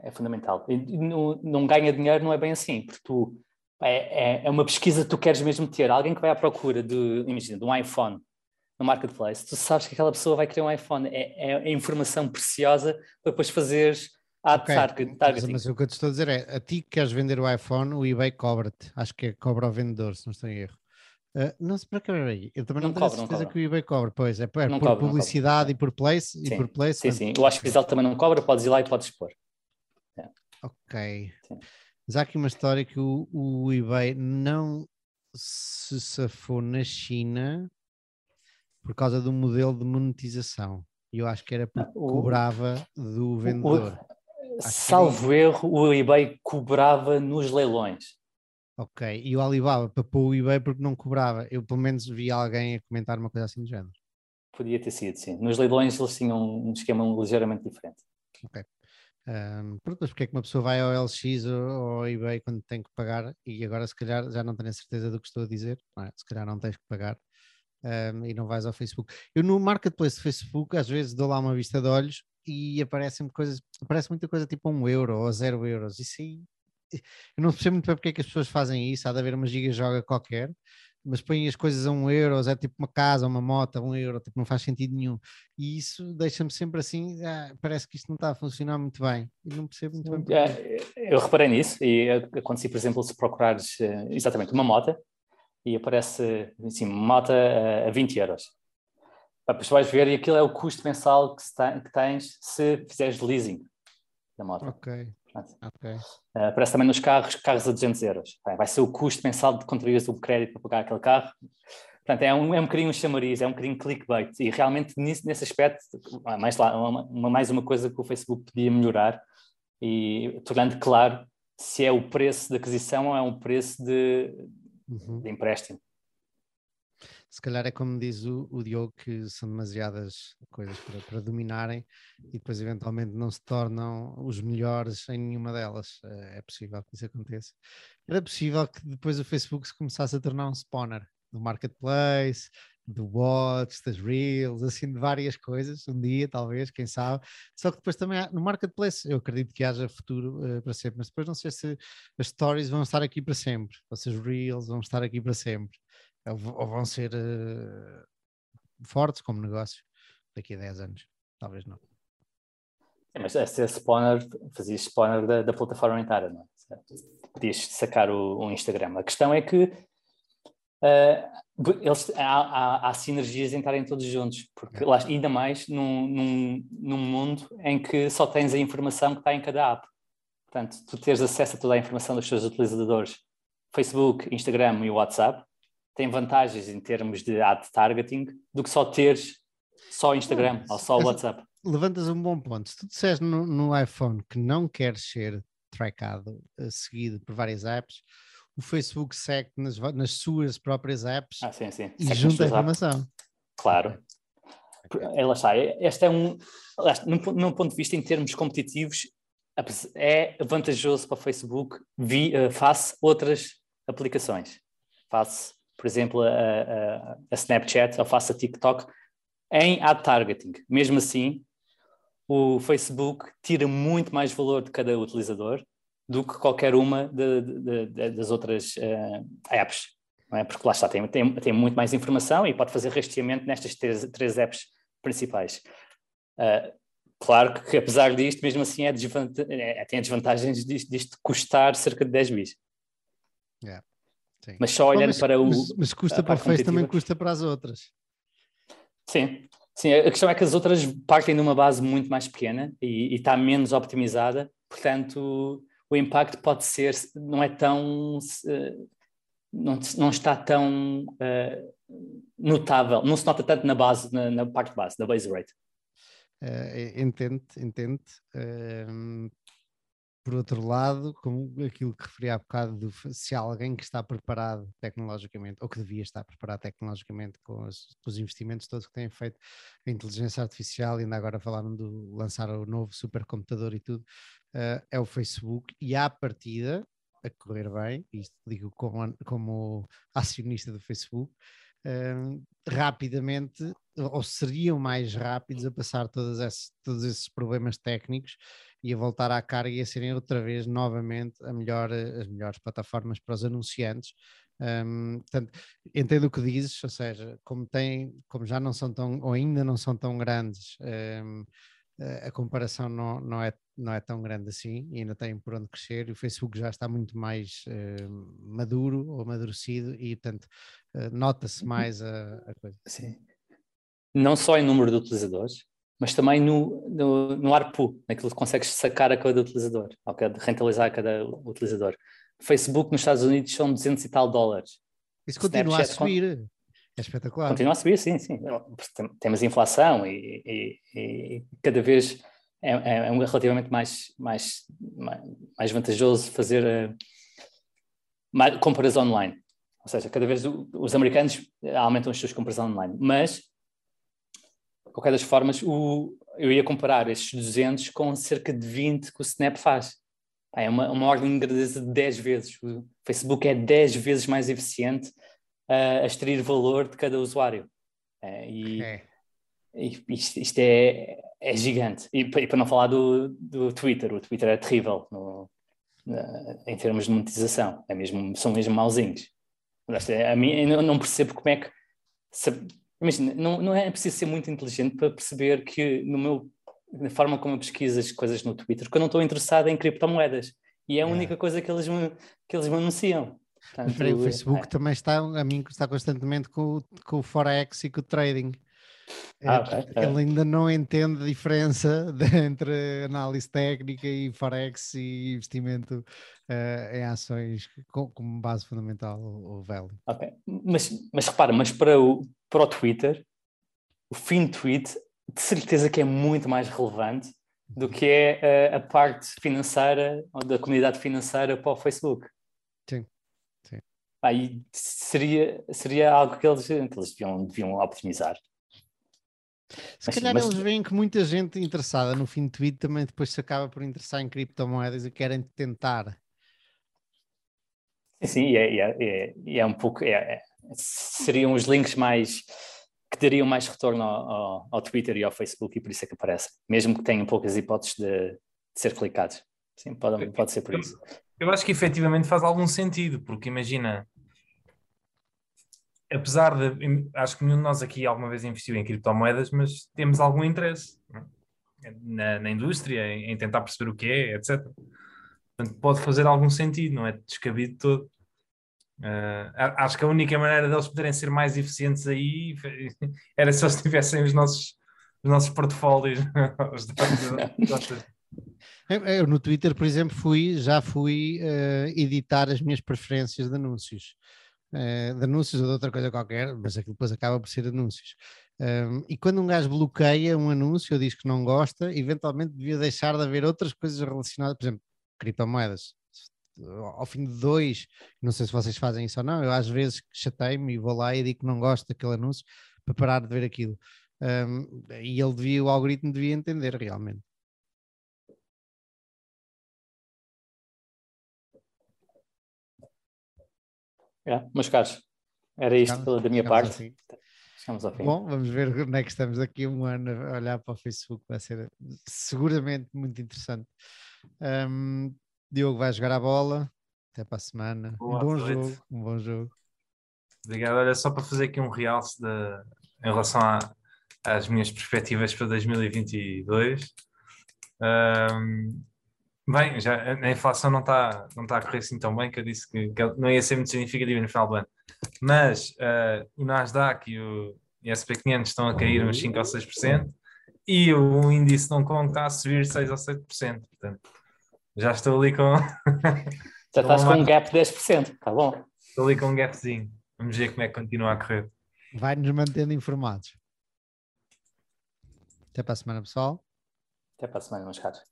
é fundamental. E não, não ganha dinheiro, não é bem assim, porque tu é, é, é, uma pesquisa que tu queres mesmo ter. Alguém que vai à procura de, imagina, de um iPhone no marketplace, tu sabes que aquela pessoa vai querer um iPhone. É, é, informação preciosa para depois fazeres a okay. targeting. Mas, mas, o que eu te estou a dizer é, a ti que queres vender o iPhone, o eBay cobra-te. Acho que é, cobra ao vendedor, se não estou em erro. Uh, não se para que eu também não, não tenho cobra, certeza que o eBay cobra, pois é, é por cobra, publicidade e por place sim, e por place. Sim, sim, eu acho que o também não cobra, podes ir lá e podes expor. É. Ok. Sim. Mas há aqui uma história que o, o eBay não se safou na China por causa do modelo de monetização. E eu acho que era porque o, cobrava do vendedor. O, salvo erro, o eBay cobrava nos leilões. Ok, e o Alibaba papou o eBay porque não cobrava. Eu pelo menos vi alguém a comentar uma coisa assim do género. Podia ter sido, sim. Nos leilões eles tinham um esquema ligeiramente diferente. Ok. Um, pronto, mas porque é que uma pessoa vai ao LX ou ao eBay quando tem que pagar e agora se calhar já não tenho a certeza do que estou a dizer, é? se calhar não tens que pagar um, e não vais ao Facebook. Eu no marketplace do Facebook às vezes dou lá uma vista de olhos e aparecem coisas, aparece muita coisa tipo um euro ou zero euros, isso aí eu não percebo muito bem porque é que as pessoas fazem isso, há de haver uma giga joga qualquer mas põem as coisas a um euro, é tipo uma casa, uma moto a um euro, tipo, não faz sentido nenhum. E isso deixa-me sempre assim, ah, parece que isto não está a funcionar muito bem. E não percebo muito bem. É, eu reparei nisso e aconteci, por exemplo, se procurares eh, exatamente uma moto e aparece assim, moto a 20 euros. Depois vais ver e aquilo é o custo mensal que, tens se fizeres leasing da moto. Ok. Okay. Uh, aparece também nos carros, carros a 200 euros. Vai ser o custo mensal de contribuir o crédito para pagar aquele carro. Portanto, é um, é um bocadinho um chamariz, é um bocadinho clickbait. E realmente, nesse, nesse aspecto, mais, lá, uma, mais uma coisa que o Facebook podia melhorar e tornando claro se é o preço de aquisição ou é um preço de, uhum. de empréstimo. Se calhar é como diz o, o Diogo, que são demasiadas coisas para, para, dominarem e depois eventualmente não se tornam os melhores em nenhuma delas. É, é possível que isso aconteça. Era possível que depois o Facebook se começasse a tornar um spawner do marketplace, do Watch, das Reels, assim, de várias coisas, um dia, talvez, quem sabe. Só que depois também há, no Marketplace, eu acredito que haja futuro uh, para sempre, mas depois não sei se as stories vão estar aqui para sempre, ou se as Reels vão estar aqui para sempre, ou, vão ser uh, fortes como negócio daqui a 10 anos, talvez não. Sim, mas esse spawner, fazia spawner da, da plataforma inteira, não é? Podias sacar o, o Instagram. A questão é que uh, eles, há, há, há, sinergias em estarem todos juntos, porque lá, ainda mais num, num, num, mundo em que só tens a informação que está em cada app. Portanto, tu teres acesso a toda a informação dos teus utilizadores, Facebook, Instagram e WhatsApp, tem vantagens em termos de ad targeting do que só teres só Instagram ou só WhatsApp. Levantas um bom ponto. Se tu disseres no, no iPhone que não queres ser trackado, uh, seguido por várias apps, o Facebook segue nas, nas suas próprias apps ah, sim, sim. e segue junta a informação. Apps. Claro. Ela está. Este é um. Num, ponto de vista em termos competitivos, é vantajoso para o Facebook vi, uh, face outras aplicações. Face, por exemplo, a, a, a Snapchat ou face a TikTok em ad targeting. Mesmo assim, o Facebook tira muito mais valor de cada utilizador do que qualquer uma de, de, de, das outras uh, apps. É? Porque lá está, tem, tem, tem, muito mais informação e pode fazer rastreamento nestas três, três apps principais. Uh, claro que, apesar disto, mesmo assim, é é, tem desvantagens disto, disto, custar cerca de 10 bis. Yeah, mas só olhando mas, para o. Mas, mas custa para, para a Face também custa para as outras. Sim, sim. A questão é que as outras partem de uma base muito mais pequena e, e está menos optimizada, portanto o impacto pode ser, não é tão, não, não está tão uh, notável, não se nota tanto na base, na, na parte base, da base rate. Uh, entende, entende. Uh, por outro lado, como aquilo que referi há bocado, do, se há alguém que está preparado tecnologicamente, ou que devia estar preparado tecnologicamente com os, com os investimentos todos que têm feito a inteligência artificial, ainda agora falaram de lançar o novo supercomputador e tudo, uh, é o Facebook, e à partida, a correr bem, isto digo como, como acionista do Facebook, rapidamente, ou seriam mais rápidos a passar todos todos esses problemas técnicos e a voltar à carga e a serem outra vez novamente a melhor, as melhores plataformas para os anunciantes. Um, portanto, entendo o que dizes, ou seja, como, tem, como já não são tão, ou ainda não são tão grandes, um, a comparação não, não, é, não é tão grande assim e ainda tem por onde crescer. E o Facebook já está muito mais uh, maduro ou amadurecido e, portanto, uh, nota-se mais a, a, coisa. Sim. Não só em número de utilizadores, mas também no, no, no ARPU, naquilo que consegues sacar a cada utilizador, ou rentabilizar a cada utilizador. Facebook nos Estados Unidos são 200 e tal dólares. Isso continua Snapchat a subir. É espetacular. Continua a subir, sim, sim. Temos inflação e, e, e cada vez é, é, é relativamente mais, mais, mais vantajoso fazer uh, mais, compras online. Ou seja, cada vez os americanos aumentam as suas compras online. Mas de qualquer das formas, o, eu ia comparar estes 200 com cerca de 20 que o Snap faz. É uma, uma ordem de grandeza de 10 vezes. O Facebook é 10 vezes mais eficiente a extrair valor de cada usuário. Uh, e, é. isto, isto, é, é gigante. E, e, para não falar do, do Twitter, o Twitter é terrível no, em termos de monetização. É mesmo, são mesmo mauzinhos. A mim, eu não percebo como é que. Se, Imagina, não, não é preciso ser muito inteligente para perceber que no meu, na forma como eu pesquiso as coisas no Twitter, que eu não estou interessado em criptomoedas. E é a única coisa que eles me, que eles me anunciam. Portanto, Mas, o Facebook é. também está, a mim está constantemente com, com o Forex e com o trading. Ah, é, okay. Ele ainda não entende a diferença *laughs* de, entre análise técnica e Forex e investimento uh, em ações com, como base fundamental o value. Ok, mas, mas repara, mas para o, para o Twitter, o fim tweet de certeza que é muito mais relevante do que é a, a parte financeira ou da comunidade financeira para o Facebook. Aí seria, seria algo que eles, que eles deviam, deviam optimizar. Se mas, calhar mas... eles veem que muita gente interessada no fim de tweet também depois se acaba por interessar em criptomoedas e querem tentar. Sim, e é, é, é, é um pouco. É, é, seriam os links mais que dariam mais retorno ao, ao, ao, Twitter e ao Facebook e por isso é que aparecem, mesmo que tenham poucas hipóteses de, de ser clicados. Sim, pode, pode ser por isso. Eu acho que efetivamente faz algum sentido, porque imagina, apesar de. Acho que nenhum de nós aqui alguma vez investiu em criptomoedas, mas temos algum interesse é? na, na, indústria, em, em, tentar perceber o que é, etc. Portanto, pode fazer algum sentido, não é descabido todo. Uh, acho que a única maneira deles poderem ser mais eficientes aí *laughs* era se eles tivessem os nossos, os nossos portfólios. *laughs* eu, no Twitter, por exemplo, fui, já fui uh, editar as minhas preferências de anúncios uh, de anúncios ou de outra coisa qualquer, mas aquilo depois acaba por ser anúncios. Um, e quando um gajo bloqueia um anúncio ou diz que não gosta, eventualmente devia deixar de haver outras coisas relacionadas, por exemplo, criptomoedas. Ao fim de dois, não sei se vocês fazem isso ou não, eu às vezes chatei-me e vou lá e digo que não gosto daquele anúncio para parar de ver aquilo. Um, e ele devia, o algoritmo devia entender realmente. É, mas caros, era isto chegamos, da minha parte. Chegamos ao fim. Bom, vamos ver onde é que estamos daqui um ano a olhar para o Facebook, vai ser seguramente muito interessante. Um, Diogo vai jogar a bola, até para a semana. Boa um bom noite. jogo, um bom jogo. Obrigado. Olha, só para fazer aqui um realce de, em relação a, às minhas perspectivas para 2022. Um, Bem, já, a inflação não está não tá a correr assim tão bem que eu disse que, que não ia ser muito significativa no final do ano. Mas uh, o Nasdaq e o SP500 estão a cair uns 5 ou 6% e o índice de Hong Kong está a subir 6 ou 7%. Portanto, já estou ali com. *laughs* já estás com um gap de 10%, está bom. Estou ali com um gapzinho. Vamos ver como é que continua a correr. Vai-nos mantendo informados. Até para a semana, pessoal. Até para a semana, meus caros.